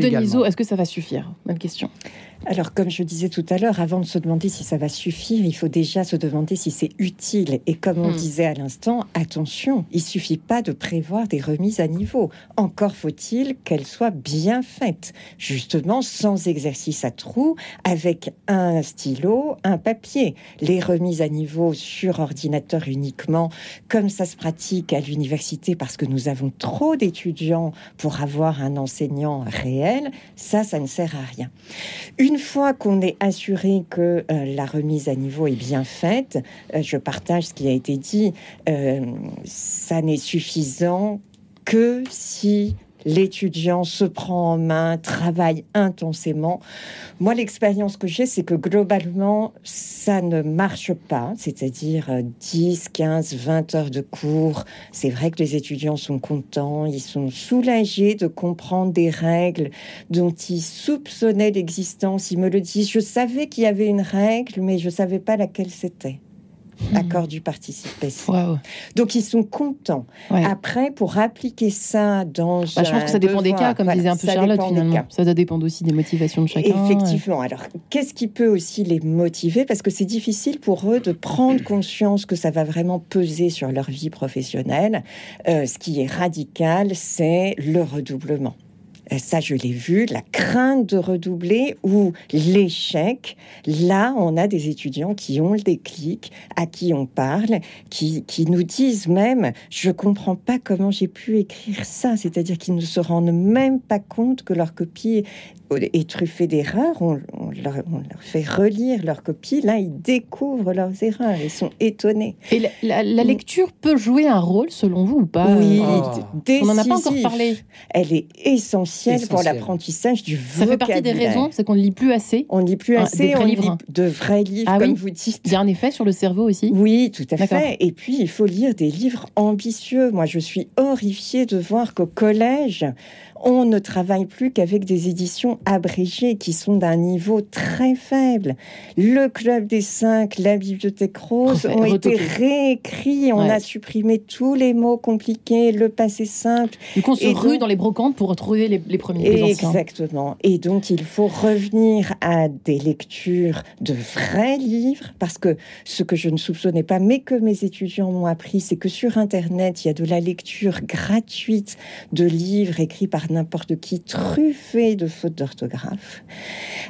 est-ce que ça va suffire? Bonne question. Alors, comme je disais tout à l'heure, avant de se demander si ça va suffire, il faut déjà se demander si c'est utile. Et comme on hmm. disait à l'instant, attention, il suffit pas de prévoir des remises à niveau. Encore faut-il qu'elles soient bien faites, justement sans exercice à trous, avec un stylo, un papier. Les remises à niveau sur ordinateur uniquement, comme ça se pratique à l'université parce que nous avons trop d'étudiants pour avoir un enseignant réel, ça, ça ne sert à rien. Une fois qu'on est assuré que euh, la remise à niveau est bien faite, euh, je partage ce qui a été dit, euh, ça n'est suffisant que si l'étudiant se prend en main, travaille intensément. Moi, l'expérience que j'ai, c'est que globalement, ça ne marche pas, c'est-à-dire 10, 15, 20 heures de cours. C'est vrai que les étudiants sont contents, ils sont soulagés de comprendre des règles dont ils soupçonnaient l'existence. Ils me le disent, je savais qu'il y avait une règle, mais je savais pas laquelle c'était. Hmm. accord du participe Donc ils sont contents. Après, pour appliquer ça dans bah, je pense que ça dépend des cas, comme disait un peu Charlotte finalement. Ça doit dépendre aussi des motivations de chacun. Effectivement. Alors, qu'est-ce qui peut aussi les motiver? Parce que c'est difficile pour eux de prendre conscience que ça va vraiment peser sur leur vie professionnelle. Euh, ce qui est radical, c'est le redoublement. Euh, ça je l'ai vu, la crainte de redoubler ou l'échec. Là, on a des étudiants qui ont le déclic, à qui on parle, qui, qui nous disent même, je comprends pas comment j'ai pu écrire ça, c'est-à-dire qu'ils ne se rendent même pas compte que leur copie est truffée d'erreurs, on, leur, fait relire leur copie, là ils découvrent leurs erreurs, ils sont étonnés. Et la, lecture peut jouer un rôle selon vous ou pas? Oui, oh. on n'en a pas encore parlé. Elle est essentielle, pour l'apprentissage du vocabulaire. Ça fait partie des raisons, c'est qu'on ne lit plus assez. On ne lit plus assez, on lit de vrais livres, ah comme vous dites. Il y a un effet sur le cerveau aussi Oui, tout à fait. Et puis il faut lire des livres ambitieux. Moi je suis horrifiée de voir qu'au collège, on ne travaille plus qu'avec des éditions abrégées qui sont d'un niveau très faible. Le Club des Cinq, la Bibliothèque Rose ont été réécrits. On a supprimé tous les mots compliqués, le passé simple. Du coup, on se rue dans les brocantes pour retrouver les, les premiers Exactement. Et donc, il faut revenir à des lectures de vrais livres, parce que ce que je ne soupçonnais pas, mais que mes étudiants m'ont appris, c'est que sur Internet, il y a de la lecture gratuite de livres écrits par n'importe qui, truffé de fautes d'orthographe.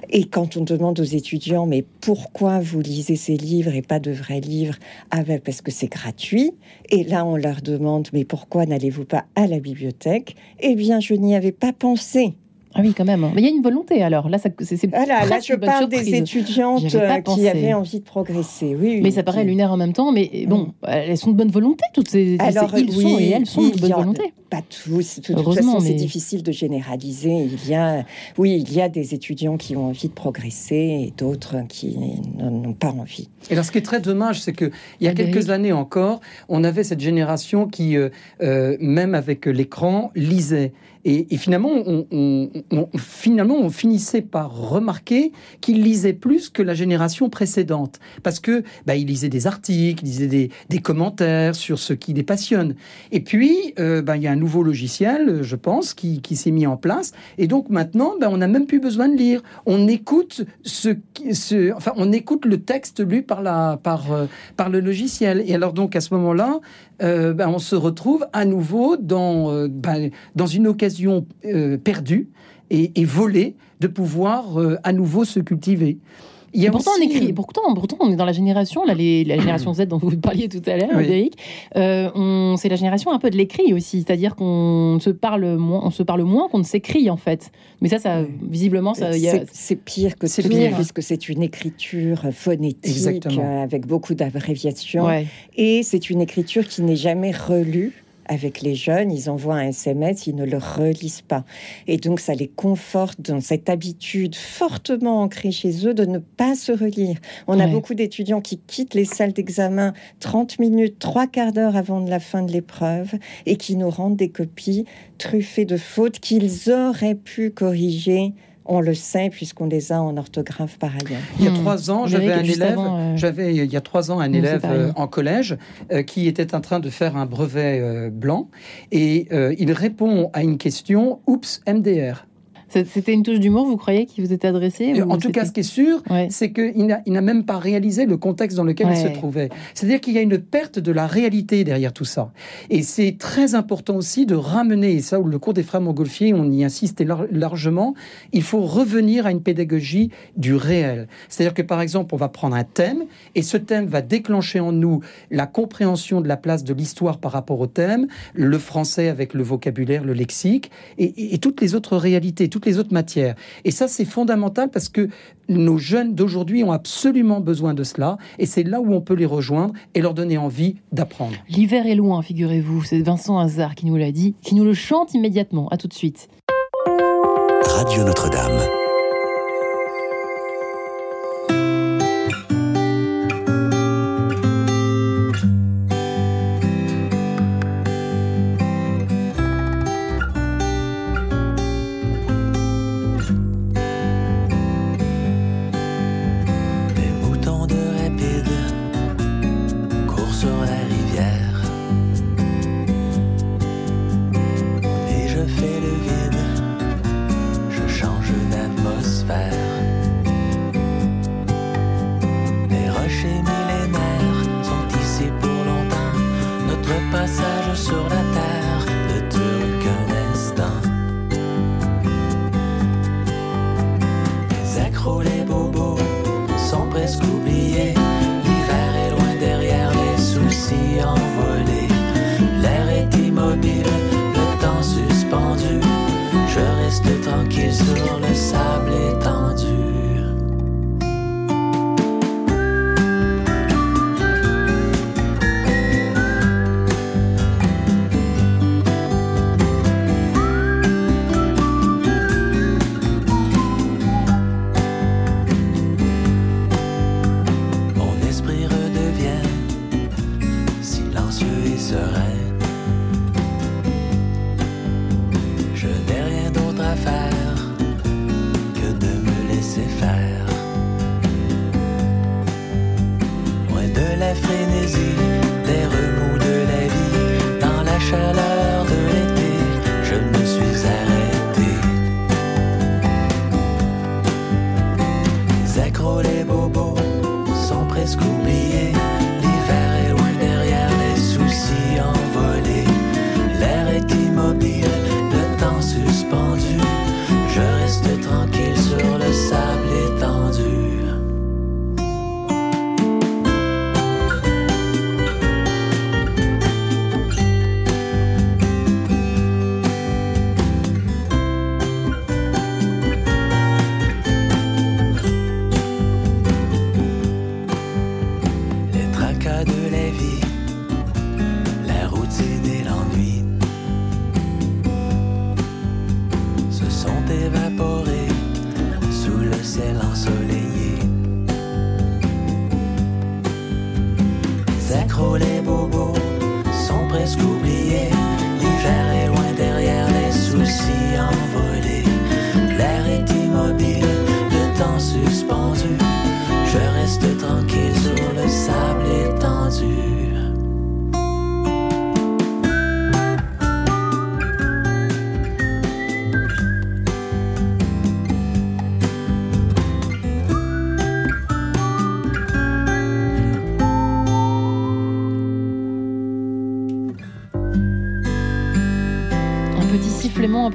Et quand on demande aux étudiants, mais pourquoi vous lisez ces livres et pas de vrais livres? Ah ben parce que c'est gratuit. Et là, on leur demande, mais pourquoi n'allez-vous pas à la bibliothèque? Eh bien, je n'y avais pas pensé. Ah oui, quand même. Mais il y a une volonté alors. Là, c'est voilà, là, je parle des étudiantes euh, qui avaient envie de progresser. Oui, mais ça paraît lunaire en même temps. Mais bon, elles sont de bonne volonté, toutes ces. Alors, ils sont et elles sont de bonne volonté. Pas tous. De toute façon, c'est difficile de généraliser. Il y a, oui, il y a des étudiants qui ont envie de progresser et d'autres qui n'ont pas envie. Et alors, ce qui est très dommage, c'est que il y a quelques années encore, on avait cette génération qui, euh, euh, même avec l'écran, lisait. Et, finalement, on, finalement, on finissait par remarquer qu'il lisait plus que la génération précédente. Parce que bah, il lisait des articles, il lisait des, des, commentaires sur ce qui les passionne. Et puis, euh, bah, il y a un nouveau logiciel, je pense, qui, qui s'est mis en place. Et donc maintenant, bah, on n'a même plus besoin de lire. On écoute ce, enfin, on écoute le texte lu par la, par, euh, par le logiciel. Et alors donc à ce moment-là, euh, ben, on se retrouve à nouveau dans, euh, ben, dans une occasion euh, perdue et, et, volée de pouvoir à nouveau se cultiver. Il y a pourtant, on écrit, pourtant, pourtant, on est dans la génération, là, les, la génération Z dont vous parliez tout à l'heure, oui. Euh, c'est la génération un peu de l'écrit aussi, c'est-à-dire qu'on se parle moins, on se parle moins qu'on ne s'écrit en fait. Mais ça, ça visiblement, ça, c'est pire que c'est pire, puisque c'est une écriture phonétique avec beaucoup d'abréviations, et c'est une écriture qui n'est jamais relue avec les jeunes, ils envoient un SMS, ils ne le relisent pas. Et donc, ça les conforte dans cette habitude fortement ancrée chez eux de ne pas se relire. On a beaucoup d'étudiants qui quittent les salles d'examen 30 minutes, trois quarts d'heure avant de la fin de l'épreuve et qui nous rendent des copies truffées de fautes qu'ils auraient pu corriger on le sait puisqu'on les a en orthographe par ailleurs. Il y a hmm. trois ans, j'avais un élève, euh, j'avais il y a trois ans un élève euh, en collège euh, qui était en train de faire un brevet blanc et il répond à une question, oups, MDR. C'était une touche d'humour, vous croyez, qui vous était adressée En tout cas, ce qui est sûr, c'est qu'il n'a même pas réalisé le contexte dans lequel il se trouvait. C'est-à-dire qu'il y a une perte de la réalité derrière tout ça. Et c'est très important aussi de ramener, et ça, le cours des frères Montgolfier, on y insiste largement, il faut revenir à une pédagogie du réel. C'est-à-dire que, par exemple, on va prendre un thème, et ce thème va déclencher en nous la compréhension de la place de l'histoire par rapport au thème, le français avec le vocabulaire, le lexique, et, et toutes les autres réalités, toutes les autres matières. Et ça, c'est fondamental parce que nos jeunes d'aujourd'hui ont absolument besoin de cela. Et c'est là où on peut les rejoindre et leur donner envie d'apprendre. L'hiver est loin, figurez-vous. C'est Vincent Hazard qui nous l'a dit, qui nous le chante immédiatement. À tout de suite. Radio Notre-Dame.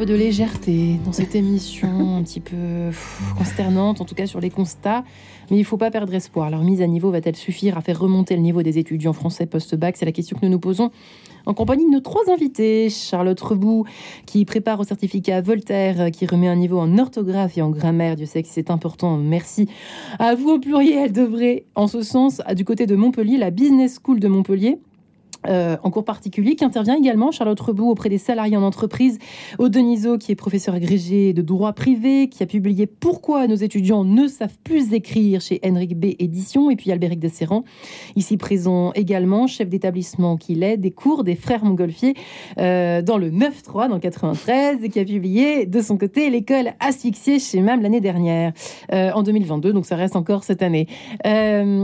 De légèreté dans cette émission un petit peu consternante, en tout cas sur les constats. Mais il ne faut pas perdre espoir. Leur mise à niveau va-t-elle suffire à faire remonter le niveau des étudiants français post-bac? C'est la question que nous nous posons en compagnie de nos trois invités. Charlotte Rebout, qui prépare au certificat Voltaire, qui remet un niveau en orthographe et en grammaire. Dieu sait que c'est important. Merci à vous au pluriel, devrait, en ce sens, du côté de Montpellier, la Business School de Montpellier euh, en cours particulier, qui intervient également, Charlotte Rebout, auprès des salariés en entreprise, au Deniso, qui est professeur agrégé de droit privé, qui a publié Pourquoi nos étudiants ne savent plus écrire chez Henrik B. Édition, et puis Albéric Desserrand, ici présent également, chef d'établissement qui est des cours des frères Montgolfier euh, dans le 9-3, dans 93, et qui a publié de son côté L'école asphyxiée chez MAM l'année dernière, euh, en 2022, donc ça reste encore cette année.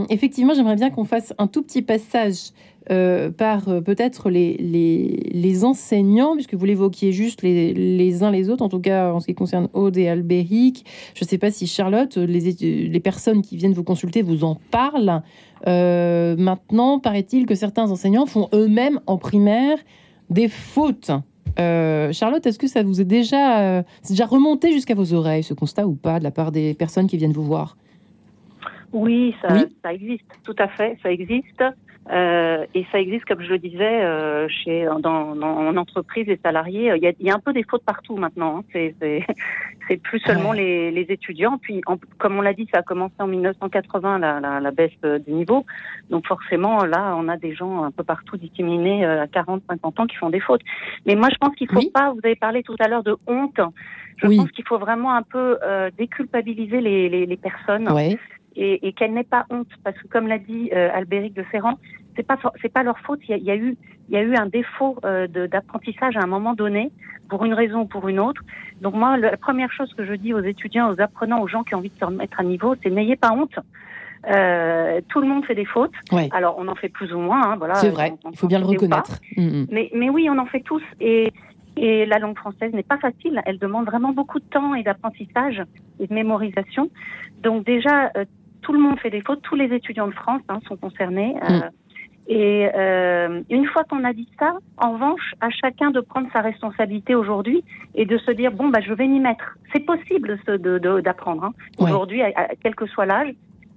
effectivement, j'aimerais bien qu'on fasse un tout petit passage euh, par euh, peut-être les, les, enseignants, puisque vous l'évoquiez juste les, les, uns les autres, en tout cas en ce qui concerne Aude et Albéric. Je ne sais pas si Charlotte, les, les, personnes qui viennent vous consulter vous en parlent. Euh, maintenant, paraît-il que certains enseignants font eux-mêmes en primaire des fautes. Charlotte, est-ce que ça vous est déjà, déjà remonté jusqu'à vos oreilles, ce constat ou pas, de la part des personnes qui viennent vous voir? Oui ça, ça, existe, tout à fait, ça existe. Euh, et ça existe, comme je le disais, euh, chez dans, dans, en entreprise, les salariés. Il y a, il y a un peu des fautes partout maintenant. Hein. C'est, c'est, plus seulement les, les, étudiants. Puis, comme on l'a dit, ça a commencé en 1980 la, la, la baisse du niveau. Donc forcément, là, on a des gens un peu partout disséminés euh, à 40, 50 ans qui font des fautes. Mais moi, je pense qu'il faut pas. Vous avez parlé tout à l'heure de honte. Je pense qu'il faut vraiment un peu euh, déculpabiliser les, les, les personnes. Oui et, et qu'elle n'ait pas honte, parce que comme l'a dit euh, Albéric de Ferrand, c'est pas c'est pas leur faute. Il y a, eu il y a eu un défaut euh, d'apprentissage à un moment donné, pour une raison ou pour une autre. Donc moi, la première chose que je dis aux étudiants, aux apprenants, aux gens qui ont envie de se remettre à niveau, c'est n'ayez pas honte. Euh, tout le monde fait des fautes. Alors on en fait plus ou moins. Hein, voilà. C'est vrai. il faut bien le reconnaître. Mm, mm. Mais mais oui, on en fait tous et et la langue française n'est pas facile. Elle demande vraiment beaucoup de temps et d'apprentissage et de mémorisation. Donc déjà, euh, tout le monde fait des fautes, tous les étudiants de France hein, sont concernés. Euh, mm. et euh, une fois qu'on a dit ça, en revanche, à chacun de prendre sa responsabilité aujourd'hui et de se dire bon bah je vais m'y mettre. C'est possible d'apprendre hein, aujourd'hui, quel que soit l'âge,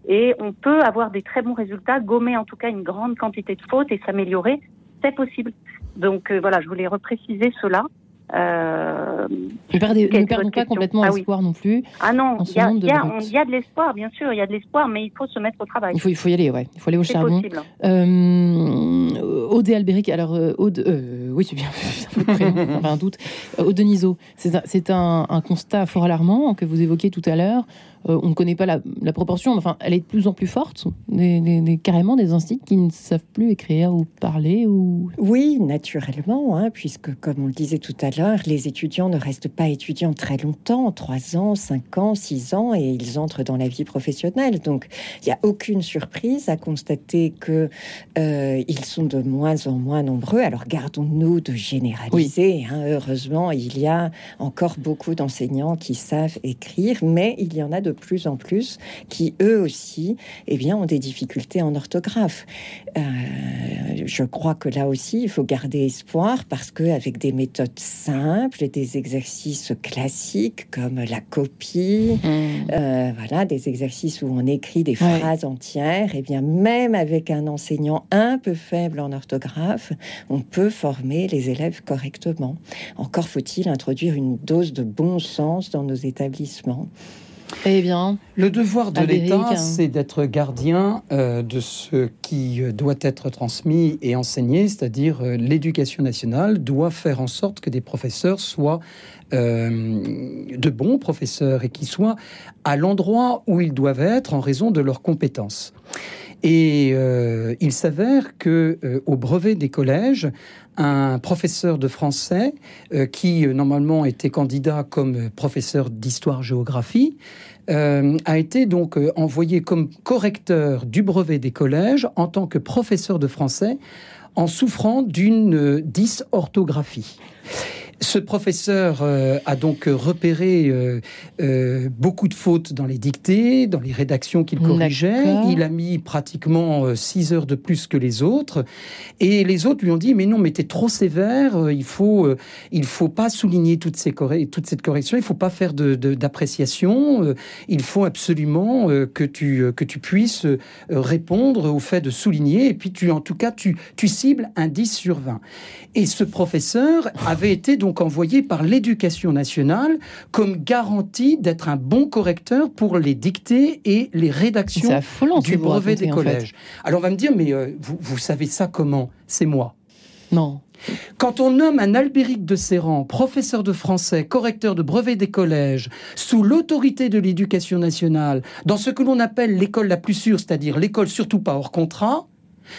et on peut avoir des très bons résultats, gommer en tout cas une grande quantité de fautes et s'améliorer. C'est possible. Donc euh, voilà, je voulais repréciser cela. Euh, ne, perdons pas complètement ah espoir non plus. Ah non, il y, a, de l'espoir, bien sûr, il y a de l'espoir, mais il faut se mettre au travail. Il faut, il faut y aller, ouais. Il faut aller au charbon. Possible. Euh, Aude Albéric, alors euh, Aude, euh, oui, c'est bien, un doute. Aude Niso, c'est un, un, constat fort alarmant que vous évoquez tout à l'heure. Euh, on ne connaît pas la, proportion, enfin, elle est de plus en plus forte. Des, carrément des instituts qui ne savent plus écrire ou parler ou. Oui, naturellement, hein, puisque comme on le disait tout à l'heure, les étudiants ne restent pas étudiants très longtemps, 3 ans, 5 ans, 6 ans, et ils entrent dans la vie professionnelle. Donc, il n'y a aucune surprise à constater que euh, ils sont de moins en moins nombreux. Alors, gardons-nous de généraliser. Hein. heureusement, il y a encore beaucoup d'enseignants qui savent écrire, mais il y en a de de plus en plus qui, eux aussi, eh bien, ont des difficultés en orthographe. Euh, je crois que là aussi, il faut garder espoir parce que avec des méthodes simples, des exercices classiques comme la copie, mmh. euh, voilà, des exercices où on écrit des phrases entières, et eh bien, même avec un enseignant un peu faible en orthographe, on peut former les élèves correctement. Encore faut-il introduire une dose de bon sens dans nos établissements. Eh bien, le devoir de l'État, c'est d'être gardien euh, de ce qui euh, doit être transmis et enseigné, c'est-à-dire euh, l'éducation nationale doit faire en sorte que des professeurs soient de bons professeurs et qu'ils soient à l'endroit où ils doivent être en raison de leurs compétences. Et il s'avère que au brevet des collèges, un professeur de français euh, qui euh, normalement était candidat comme professeur d'histoire-géographie euh, a été donc envoyé comme correcteur du brevet des collèges en tant que professeur de français en souffrant d'une dysorthographie. Ce professeur euh, a donc repéré euh, euh, beaucoup de fautes dans les dictées, dans les rédactions qu'il corrigeait. Il a mis pratiquement euh, six heures de plus que les autres. Et les autres lui ont dit, mais non, mais t'es trop sévère, euh, il faut, euh, il faut pas souligner toutes ces toute cette correction, il faut pas faire de- de- d'appréciation, euh, il faut absolument euh, que, tu, euh, que tu puisses euh, répondre au fait de souligner, et puis tu, en tout cas, tu, tu cibles un 10 sur 20. Et ce professeur avait été donc envoyé par l'éducation nationale comme garantie d'être un bon correcteur pour les dictées et les rédactions affolant du brevet racontez, des en fait. collèges. Alors on va me dire, mais euh, vous, vous savez ça comment? C'est moi. Non. Quand on nomme un Albéric de Serran, professeur de français, correcteur de brevet des collèges, sous l'autorité de l'éducation nationale, dans ce que l'on appelle l'école la plus sûre, c'est-à-dire l'école surtout pas hors contrat,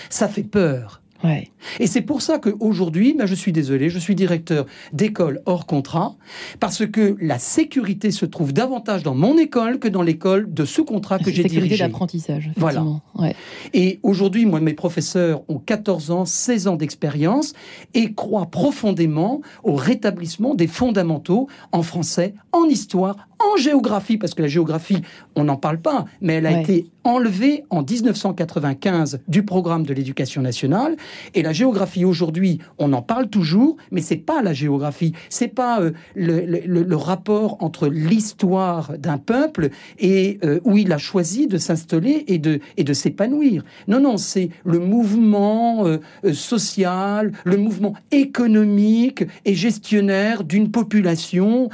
ça fait peur. Ouais. Et c'est pour ça qu'aujourd'hui, ben, je suis désolé, je suis directeur d'école hors contrat, parce que la sécurité se trouve davantage dans mon école que dans l'école de sous-contrat que j'ai Sécurité dirigée. d'apprentissage. Voilà. Ouais. Et aujourd'hui, moi, mes professeurs ont 14 ans, 16 ans d'expérience et croient profondément au rétablissement des fondamentaux en français, en histoire, en géographie, parce que la géographie, on n'en parle pas, mais elle a Ouais. été enlevée en 1995 du programme de l'éducation nationale. Et la géographie aujourd'hui, on en parle toujours, mais c'est pas la géographie, c'est pas euh, le, le- le rapport entre l'histoire d'un peuple et euh, où il a choisi de s'installer et de, et de s'épanouir. Non, non, c'est le mouvement euh, social, le mouvement économique et gestionnaire d'une population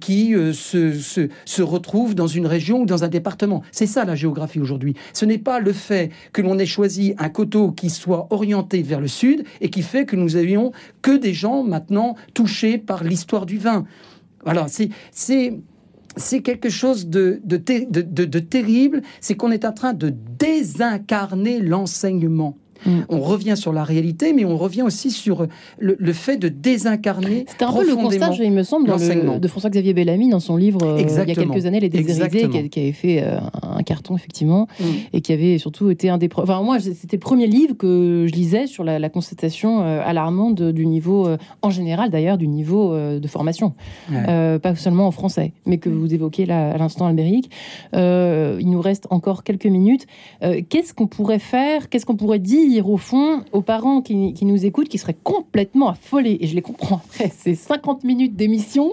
qui se, se, se retrouve dans une région ou dans un département. C'est ça la géographie aujourd'hui. Ce n'est pas le fait que l'on ait choisi un coteau qui soit orienté vers le sud et qui fait que nous avions que des gens maintenant touchés par l'histoire du vin. Voilà, c'est c'est quelque chose de- de- de terrible, c'est qu'on est en train de désincarner l'enseignement. Mm. On revient sur la réalité, mais on revient aussi sur le, le fait de désincarner C'était un peu le constat, il me semble, dans le- de François-Xavier Bellamy dans son livre euh, il y a quelques années, Les Déshérédés, qui, avait fait euh, un carton, effectivement, Mm. et qui avait surtout été un des. Enfin, moi, c'était le premier livre que je lisais sur la, la constatation euh, alarmante du niveau, euh, en général d'ailleurs, du niveau de formation. Ouais. Pas seulement en français, mais que vous évoquez là à l'instant, Albéric. Il nous reste encore quelques minutes. Qu'est-ce qu'on pourrait faire Qu'est-ce qu'on pourrait dire, au fond, aux parents qui, qui nous écoutent, qui seraient complètement affolés Et je les comprends après ces 50 minutes d'émission.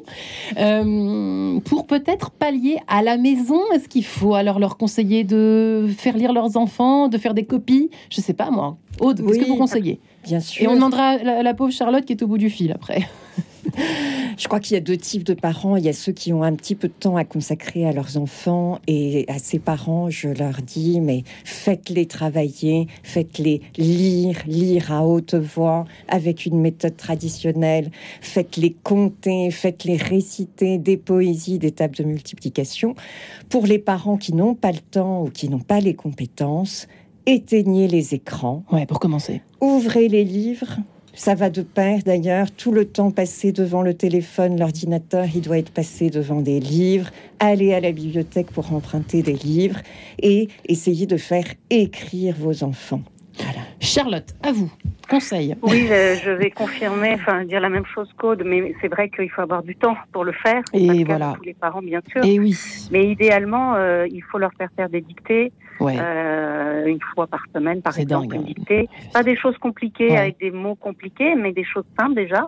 euh, pour peut-être pallier à la maison, est-ce qu'il faut alors leur conseiller de faire lire leurs enfants, de faire des copies? Je sais pas, moi. Aude, qu'est-ce que vous conseillez? Bien sûr. Et on demandera la, la pauvre Charlotte qui est au bout du fil après. Je crois qu'il y a deux types de parents. Il y a ceux qui ont un petit peu de temps à consacrer à leurs enfants et à ces parents, je leur dis, mais faites-les travailler, faites-les lire, lire à haute voix avec une méthode traditionnelle, faites-les compter, faites-les réciter des poésies, des tables de multiplication. Pour les parents qui n'ont pas le temps ou qui n'ont pas les compétences, éteignez les écrans. Ouais, pour commencer. Ouvrez les livres. Ça va de pair d'ailleurs. Tout le temps passé devant le téléphone, l'ordinateur, il doit être passé devant des livres. Allez à la bibliothèque pour emprunter des livres et essayez de faire écrire vos enfants. Voilà. Charlotte, à vous. Conseil. Oui, je, vais confirmer, enfin dire la même chose qu'Aude, mais c'est vrai qu'il faut avoir du temps pour le faire. Et voilà. tous les parents, bien sûr. Et oui. Mais idéalement, euh, il faut leur faire faire des dictées Ouais. euh, une fois par semaine, par exemple, dingue, une hein. dictée. Pas des choses compliquées Ouais. avec des mots compliqués, mais des choses simples déjà.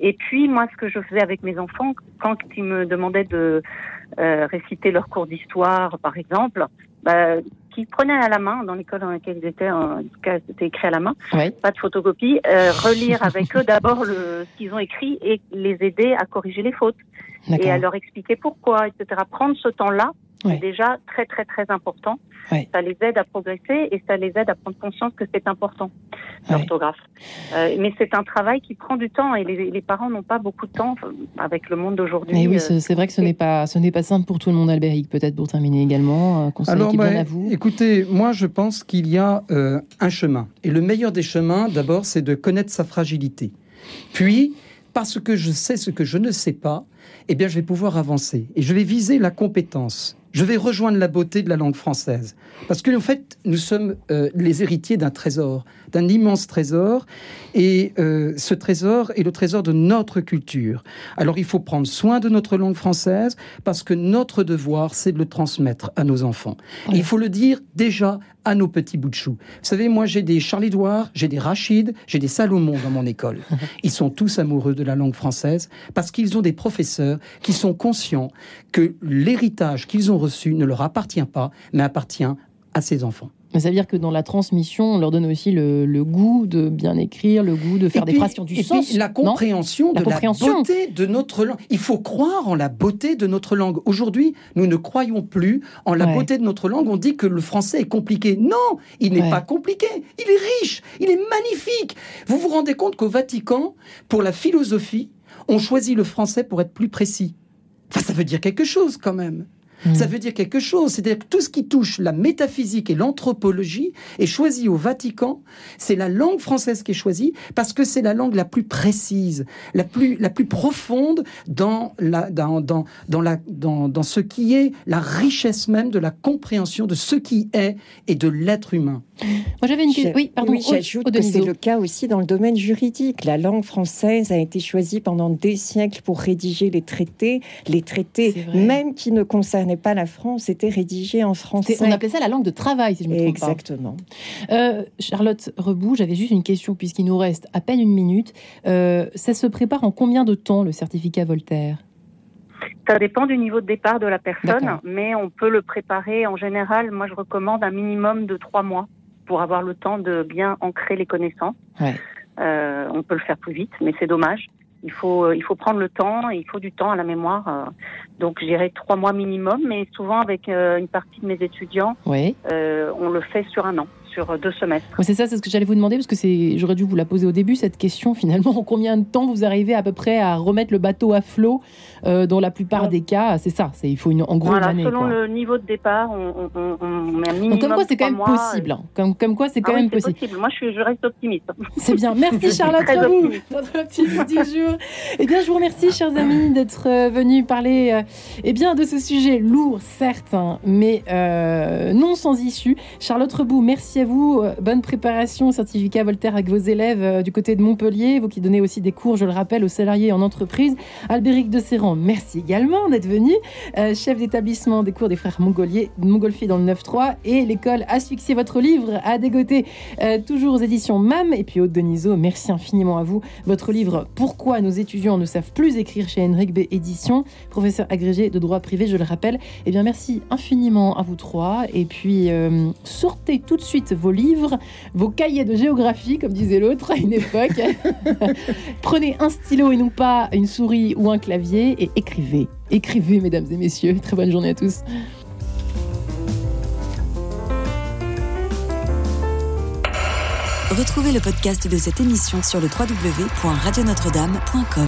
Et puis moi, ce que je faisais avec mes enfants, quand ils me demandaient de euh, réciter leur cours d'histoire, par exemple, bah, qu'ils prenaient à la main dans l'école dans laquelle ils étaient, en tout cas c'était écrit à la main, pas de photocopie, euh, relire avec eux d'abord le, ce qu'ils ont écrit et les aider à corriger les fautes et à leur expliquer pourquoi, etc. Prendre ce temps-là, Ouais. c'est déjà très très très important. Ça les aide à progresser et ça les aide à prendre conscience que c'est important, l'orthographe. Euh, mais c'est un travail qui prend du temps et les, les parents n'ont pas beaucoup de temps avec le monde d'aujourd'hui. Mais oui, euh, ce- c'est vrai que ce n'est pas, ce n'est pas simple pour tout le monde, Albéric. Peut-être pour terminer également, euh, conseil qui est bien bah, à vous. écoutez, moi je pense qu'il y a euh, un chemin. Et le meilleur des chemins, d'abord, c'est de connaître sa fragilité. Puis, parce que je sais ce que je ne sais pas, eh bien, je vais pouvoir avancer. Et je vais viser la compétence. Je vais rejoindre la beauté de la langue française. Parce que, en fait, nous sommes euh, les héritiers d'un trésor. d'un immense trésor. Et euh, ce trésor est le trésor de notre culture. Alors il faut prendre soin de notre langue française parce que notre devoir, c'est de le transmettre à nos enfants. Et il faut le dire déjà à nos petits bouts de chou. Vous savez, moi j'ai des Charles Édouard, j'ai des Rachid, j'ai des Salomon dans mon école. Ils sont tous amoureux de la langue française parce qu'ils ont des professeurs qui sont conscients que l'héritage qu'ils ont ne leur appartient pas, mais appartient à ses enfants. Mais ça veut dire que dans la transmission, on leur donne aussi le, le goût de bien écrire, le goût de faire Et des puis- phrases qui ont du et sens. puis la compréhension La de compréhension. la beauté de notre langue. Il faut croire en la beauté de notre langue. Aujourd'hui, nous ne croyons plus en la Ouais. beauté de notre langue. On dit que le français est compliqué. Non, il n'est Ouais. pas compliqué. Il est riche. Il est magnifique. Vous vous rendez compte qu'au Vatican, pour la philosophie, on choisit le français pour être plus précis. Enfin, ça veut dire quelque chose quand même. Mm. Ça veut dire quelque chose. C'est-à-dire que tout ce qui touche la métaphysique et l'anthropologie est choisi au Vatican. C'est la langue française qui est choisie parce que c'est la langue la plus précise, la plus, la plus profonde dans, la, dans, dans, dans, la, dans, dans ce qui est la richesse même de la compréhension de ce qui est et de l'être humain. Moi j'avais une question. Oui, pardon. oui, j'ajoute que c'est le cas aussi dans le domaine juridique. La langue française a été choisie pendant des siècles pour rédiger les traités. Les traités, même qui ne concernaient pas la France, étaient rédigés en français. On appelait ça la langue de travail, si je me trompe pas. Exactement. Euh, Charlotte Rebout, j'avais juste une question puisqu'il nous reste à peine une minute. Euh, ça se prépare en combien de temps le certificat Voltaire? Ça dépend du niveau de départ de la personne, mais on peut le préparer en général. Moi, je recommande un minimum de trois mois pour avoir le temps de bien ancrer les connaissances. Ouais. Euh, on peut le faire plus vite, mais c'est dommage. Il faut, euh, il faut prendre le temps, et il faut du temps à la mémoire. euh. donc, je dirais trois mois minimum, mais souvent avec euh, une partie de mes étudiants, Oui. on le fait sur un an, sur deux semestres. C'est ça, c'est ce que j'allais vous demander parce que c'est, j'aurais dû vous la poser au début cette question. Finalement, en combien de temps vous arrivez à peu près à remettre le bateau à flot euh, Dans la plupart Ouais. des cas, c'est ça. C'est il faut une, en gros voilà, une année. selon quoi. le niveau de départ, on, on, on, on met un minimum. Donc, comme quoi, c'est quand même possible. et- hein. Comme, comme quoi, c'est quand Ah oui, même possible. Moi, je, suis, je reste optimiste. C'est bien. Merci Charlotte optimiste. notre optimiste du jour. Eh bien, je vous remercie, chers amis, d'être euh, venus parler euh, eh bien, de ce sujet lourd, certes, hein, mais euh, non sans issue. Charlotte Rebout, merci à vous. Euh, Bonne préparation certificat Voltaire avec vos élèves euh, du côté de Montpellier, vous qui donnez aussi des cours, je le rappelle, aux salariés en entreprise. Albéric de Serran, merci également d'être venu. Euh, chef d'établissement des cours des frères Mongolier, Montgolfier dans le 9-3 et l'école Asphyxier votre livre à dégoter toujours aux éditions MAM. Et puis Aude Deniso, merci infiniment à vous. Votre livre Pourquoi nos étudiants ne savent plus écrire chez Henrik B. Éditions, professeur agrégé de droit privé, je le rappelle. Eh bien, merci infiniment à vous trois. Et puis, sortez tout de suite vos livres, vos cahiers de géographie, comme disait l'autre à une époque. Prenez un stylo et non pas une souris ou un clavier et écrivez. Écrivez, mesdames et messieurs. Très bonne journée à tous. Retrouvez le podcast de cette émission sur le www.radionotre-dame.com.